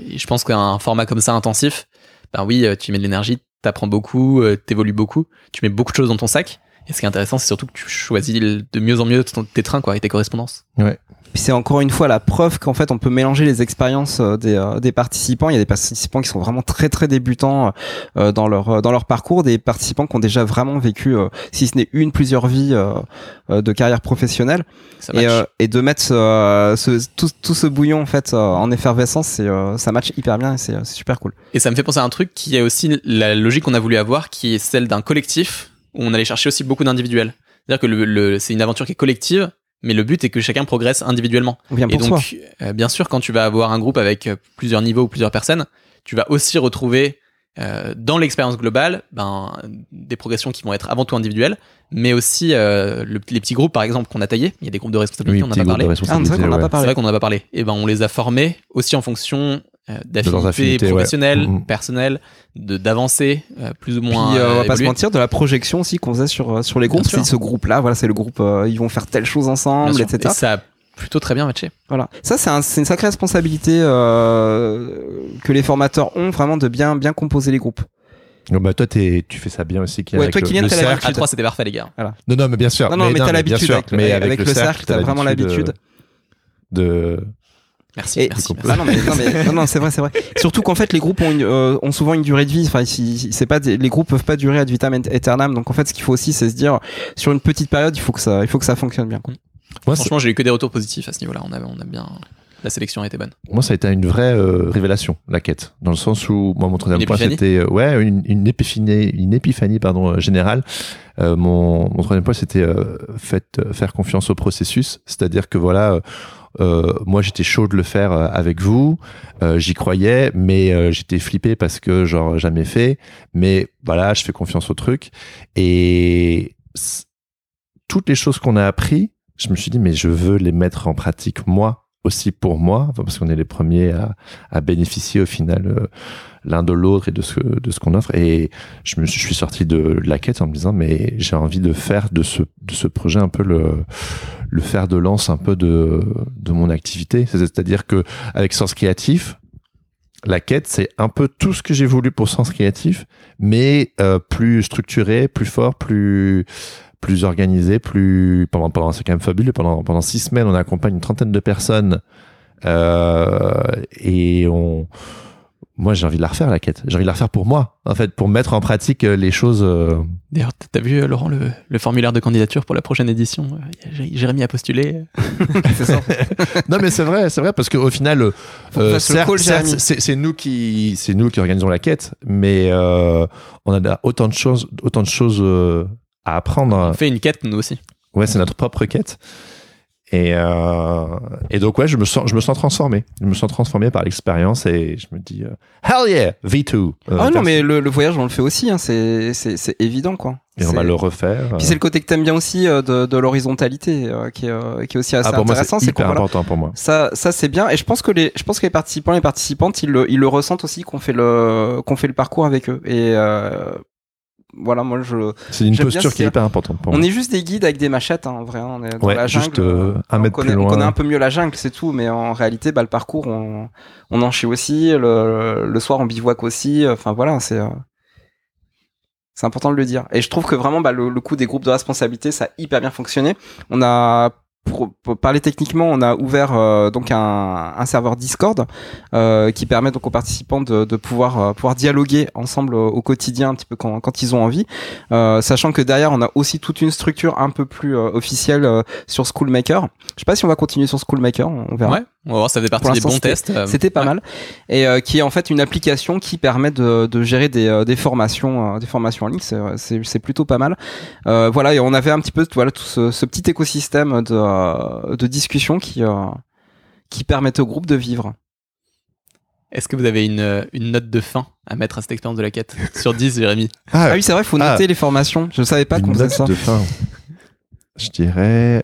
et je pense qu'un format comme ça intensif, ben oui, euh, tu mets de l'énergie, t'apprends beaucoup, euh, t'évolues beaucoup, tu mets beaucoup de choses dans ton sac. Et ce qui est intéressant, c'est surtout que tu choisis de mieux en mieux ton- tes trains quoi, et tes correspondances. C'est encore une fois la preuve qu'en fait on peut mélanger les expériences euh, des, euh, des participants. Il y a des participants qui sont vraiment très très débutants euh, dans leur dans leur parcours, des participants qui ont déjà vraiment vécu, si ce n'est une, plusieurs vies de carrière professionnelle. Ça Et, et de mettre ce, ce- tout, tout ce bouillon en fait en effervescence, c'est ça match hyper bien et c'est c'est super cool. Et ça me fait penser à un truc qui est aussi la logique qu'on a voulu avoir, qui est celle d'un collectif, où on allait chercher aussi beaucoup d'individuels. C'est-à-dire que le, le- c'est une aventure qui est collective, mais le but est que chacun progresse individuellement. On vient Et pour soi. donc, euh, bien sûr, quand tu vas avoir un groupe avec euh, plusieurs niveaux ou plusieurs personnes, tu vas aussi retrouver euh, dans l'expérience globale ben, des progressions qui vont être avant tout individuelles, mais aussi euh, le- les petits groupes, par exemple, qu'on a taillés. Il y a des groupes de responsabilité, on n'a pas groupe de parlé. Ah, c'est vrai qu'on n'a pas parlé. vrai qu'on n'en a pas parlé. Et ben, on les a formés aussi en fonction euh, leurs d'affinités affinités, ouais. professionnelles, personnelles, de d'avancées euh, plus ou Puis moins. euh, on va pas se mentir de la projection aussi qu'on faisait sur sur les groupes. C'est ce groupe-là, voilà, c'est le groupe. euh, ils vont faire telle chose ensemble, etc. Et ça a plutôt très bien matché. Voilà. Ça, c'est un- c'est une sacrée responsabilité euh, que les formateurs ont vraiment de bien bien composer les groupes. Non, bah, toi, t'es- tu fais ça bien aussi. Kylian, Ouais, avec toi, Kylian, t'as cercle. À 3, c'était parfait, les gars. Non, non, mais bien sûr. Non, non, mais, t'as l'habitude sûr, avec, le- mais avec, le cercle, t'as vraiment l'habitude. De... Merci, Et- merci. Ah non, mais, non, mais- non, non, c'est vrai, c'est vrai. Surtout qu'en fait, les groupes ont, une, euh, ont souvent une durée de vie. Enfin, si- c'est pas des- les groupes peuvent pas durer ad vitam aeternam. Donc en fait, ce qu'il faut aussi, c'est se dire sur une petite période, il faut que ça, il faut que ça fonctionne bien. quoi. Moi, Franchement, j'ai eu que des retours positifs à ce niveau-là. On a, on a bien. La sélection a été bonne. moi, ça a été une vraie euh, révélation, la quête. Dans le sens où, moi, mon troisième point, c'était, euh, ouais, une, une épiphanie, une épiphanie, pardon, euh, générale. Euh, mon, mon troisième point, c'était, euh, faites, euh, faire confiance au processus. C'est-à-dire que voilà, moi, j'étais chaud de le faire euh, avec vous. Euh, J'y croyais, mais euh, j'étais flippé parce que, genre, jamais fait. Mais voilà, je fais confiance au truc. Et toutes les choses qu'on a appris, je me suis dit, mais je veux les mettre en pratique moi aussi pour moi, parce qu'on est les premiers à, à bénéficier au final euh, l'un de l'autre et de ce, de ce qu'on offre. Et je me suis, je suis sorti de la quête en me disant, mais j'ai envie de faire de ce, de ce projet un peu le, le fer de lance un peu de, de mon activité. C'est-à-dire que avec Sens Créatif, la quête, c'est un peu tout ce que j'ai voulu pour Sens Créatif, mais euh, plus structuré, plus fort, plus plus organisé, plus pendant pendant c'est quand même fabuleux. Pendant pendant six semaines, on accompagne une trentaine de personnes euh, et on moi j'ai envie de la refaire la quête. J'ai envie de la refaire pour moi, en fait, pour mettre en pratique euh, les choses. euh, D'ailleurs, t'as vu, euh, Laurent, le, le formulaire de candidature pour la prochaine édition Jérémy a postulé. c'est ça. non mais c'est vrai, c'est vrai parce qu'au final, euh, c'est c'est nous qui, c'est nous qui organisons la quête, mais euh, on a autant de choses, autant de choses euh, à apprendre. On fait une quête, nous aussi. Ouais, c'est notre propre quête. Et, euh, et donc ouais, je me sens, je me sens transformé. Je me sens transformé par l'expérience et je me dis euh, hell yeah, V2. Euh, Ah non, mais le, le voyage, on le fait aussi, hein, c'est c'est- c'est évident, quoi. et on va le refaire. Puis c'est le côté que t'aimes bien aussi euh, de, de l'horizontalité, euh, qui, est, euh, qui est aussi assez ah, pour moi, intéressant. c'est hyper voilà, important pour moi. ça, ça c'est bien. Et je pense que les, je pense que les participants, les participantes, ils le, ils le ressentent aussi qu'on fait le, qu'on fait le parcours avec eux. Et euh, voilà, moi je, C'est une bien posture qui est hyper importante pour on moi. est juste des guides avec des machettes, hein, en vrai. hein, on est dans Ouais, la jungle. juste, euh, un on mètre connaît, plus on loin. connaît un peu mieux la jungle, c'est tout. Mais en réalité, bah, le parcours, on, on en chie aussi. Le, le soir, on bivouac aussi. Enfin voilà, c'est. euh, c'est important de le dire. Et je trouve que vraiment, bah, le, le coup des groupes de responsabilité, ça a hyper bien fonctionné. On a, pour, parler techniquement, on a ouvert euh, donc un, serveur Discord euh, qui permet donc aux participants de, pouvoir euh, pouvoir dialoguer ensemble au, quotidien un petit peu quand, quand ils ont envie, sachant que derrière on a aussi toute une structure un peu plus officielle sur Schoolmaker. Je sais pas si on va continuer sur Schoolmaker, on verra. On va voir, ça fait partie des bons tests. euh, C'était pas ouais. mal et euh, qui est en fait une application qui permet de, de gérer des, euh, des formations euh, des formations en ligne c'est plutôt pas mal euh, voilà et on avait un petit peu voilà tout ce, ce petit écosystème de de discussion qui euh, qui permettent au groupe de vivre Est-ce que vous avez une, une note de fin à mettre à cette expérience de la quête Sur 10, Jérémy. ah oui c'est vrai faut Ah. noter les formations je savais pas qu'on faisait note ça de fin. Je dirais.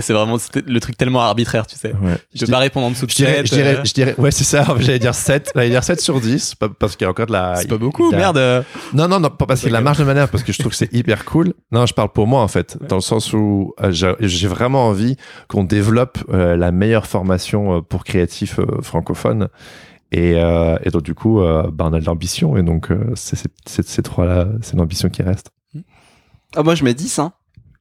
C'est vraiment le truc tellement arbitraire, tu sais. ouais. Je peux pas répondre en dessous de Je dirais, 7, je dirais, euh, je dirais, ouais, c'est ça. J'allais dire 7. J'allais dire 7 sur 10. pas- Parce qu'il y a encore de la. C'est pas beaucoup, merde. Non, non, non, pas parce qu'il y a de la marge de manœuvre, parce que je trouve que c'est hyper cool. Non, je parle pour moi, en fait, dans le sens où euh, j'ai vraiment envie qu'on développe euh, la meilleure formation pour créatifs euh, francophones. Et, euh, et donc, du coup, euh, bah, on a de l'ambition. Et donc, euh, c'est- ces trois-là, c'est l'ambition qui reste. ah moi je mets 10 hein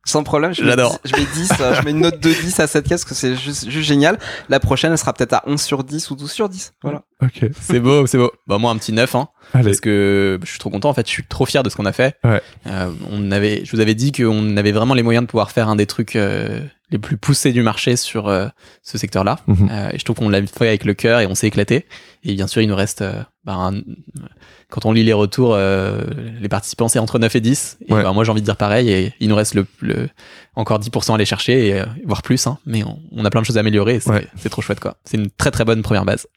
sans problème, je mets J'adore. 10, je mets 10, euh, je mets une note de 10 à cette caisse parce que c'est juste, juste génial. La prochaine, elle sera peut-être à 11 sur 10 ou 12 sur 10. Voilà. Ok. C'est beau, c'est beau. Bah, moi, un petit 9, hein. Allez. Parce que je suis trop content, en fait. Je suis trop fier de ce qu'on a fait. Ouais. Euh, on avait, je vous avais dit qu'on avait vraiment les moyens de pouvoir faire un des trucs euh, les plus poussés du marché sur euh, ce secteur-là. Mhm. Euh, et je trouve qu'on l'a fait avec le cœur et on s'est éclaté. Et bien sûr, il nous reste, euh, bah, un- quand on lit les retours, euh, les participants, c'est entre 9 et 10. Et Ouais. bah, moi, j'ai envie de dire pareil. Et il nous reste le, le- encore 10% à aller chercher, et, euh, voire plus. Hein, mais on, on a plein de choses à améliorer. C'est Ouais. trop chouette, quoi. C'est une très très bonne première base.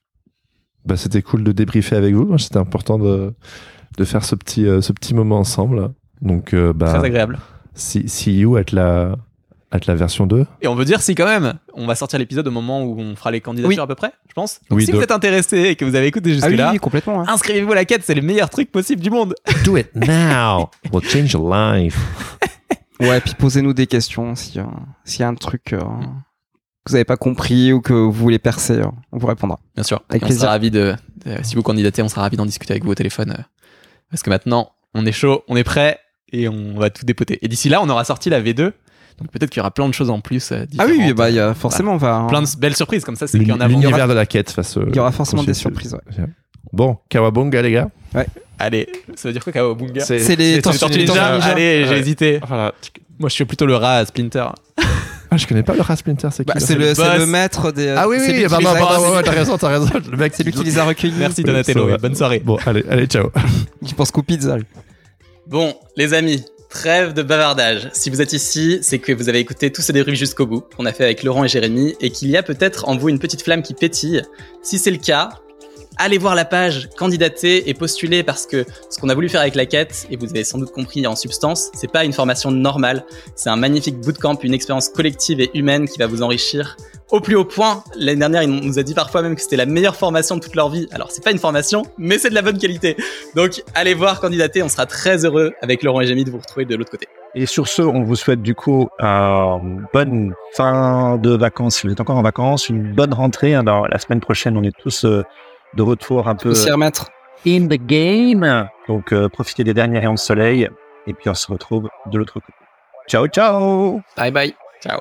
Bah, c'était cool de débriefer avec vous. C'était important de, de faire ce petit, euh, ce petit moment ensemble. Donc, bah, Très agréable. see, see you at la, at la version 2. Et on veut dire si quand même, on va sortir l'épisode au moment où on fera les candidatures Oui. à peu près, je pense. Donc Oui, si donc- vous êtes intéressé et que vous avez écouté jusque-là, complètement. hein. inscrivez-vous à la quête, c'est le meilleur truc possible du monde. Do it now. We'll change your life. Ouais, puis posez-nous des questions s'il y, a- s'il y a un truc euh, que vous n'avez pas compris ou que vous voulez percer, euh, on vous répondra. Bien sûr. Avec Et on plaisir. sera ravis de, de- si vous candidatez, on sera ravis d'en discuter avec vous au téléphone. euh, parce que maintenant, on est chaud, on est prêt et on va tout dépoter. Et d'ici là, on aura sorti la V2. Donc peut-être qu'il y aura plein de choses en plus. euh, Ah oui, oui, bah, il y a forcément, on va, plein de belles surprises comme ça. C'est L'uni- qu'en avant. L'univers de la quête face. il y aura forcément des surprises. ouais. Bon, Kawabunga, les gars. Allez, ça veut dire quoi, Kawabunga C'est les Les tortues ninja. Allez, j'ai Ouais. hésité. Voilà. Moi, je suis plutôt le rat à Splinter. Ah, je connais pas le rat Splinter, c'est qui Bah, c'est le le, le maître des. Ah oui, lui oui, qui bah, bah, a- bah, bah, ouais, t'as raison, t'as raison. Le mec, C'est lui qui les a recueillis. Merci Oui, Donatello, bonne soirée. Bon, allez, allez, ciao. Qui pense qu'au pizza. Bon, les amis, trêve de bavardage. Si vous êtes ici, c'est que vous avez écouté tous ces débriefs jusqu'au bout, qu'on a fait avec Laurent et Jérémy, et qu'il y a peut-être en vous une petite flamme qui pétille. Si c'est le cas, allez voir la page, candidater et postuler parce que ce qu'on a voulu faire avec la quête, et vous avez sans doute compris en substance, c'est pas une formation normale, c'est un magnifique bootcamp, une expérience collective et humaine qui va vous enrichir au plus haut point. L'année dernière, il nous a dit parfois même que c'était la meilleure formation de toute leur vie. Alors, c'est pas une formation, mais c'est de la bonne qualité. Donc, allez voir, candidater. On sera très heureux avec Laurent et Jamie de vous retrouver de l'autre côté. Et sur ce, on vous souhaite du coup une bonne fin de vacances si vous êtes encore en vacances, une bonne rentrée. La semaine prochaine, on est tous euh, de retour un peu s'y remettre. in the game. Donc, euh, profitez des derniers rayons de soleil et puis on se retrouve de l'autre côté. Ciao, ciao Bye bye. Ciao.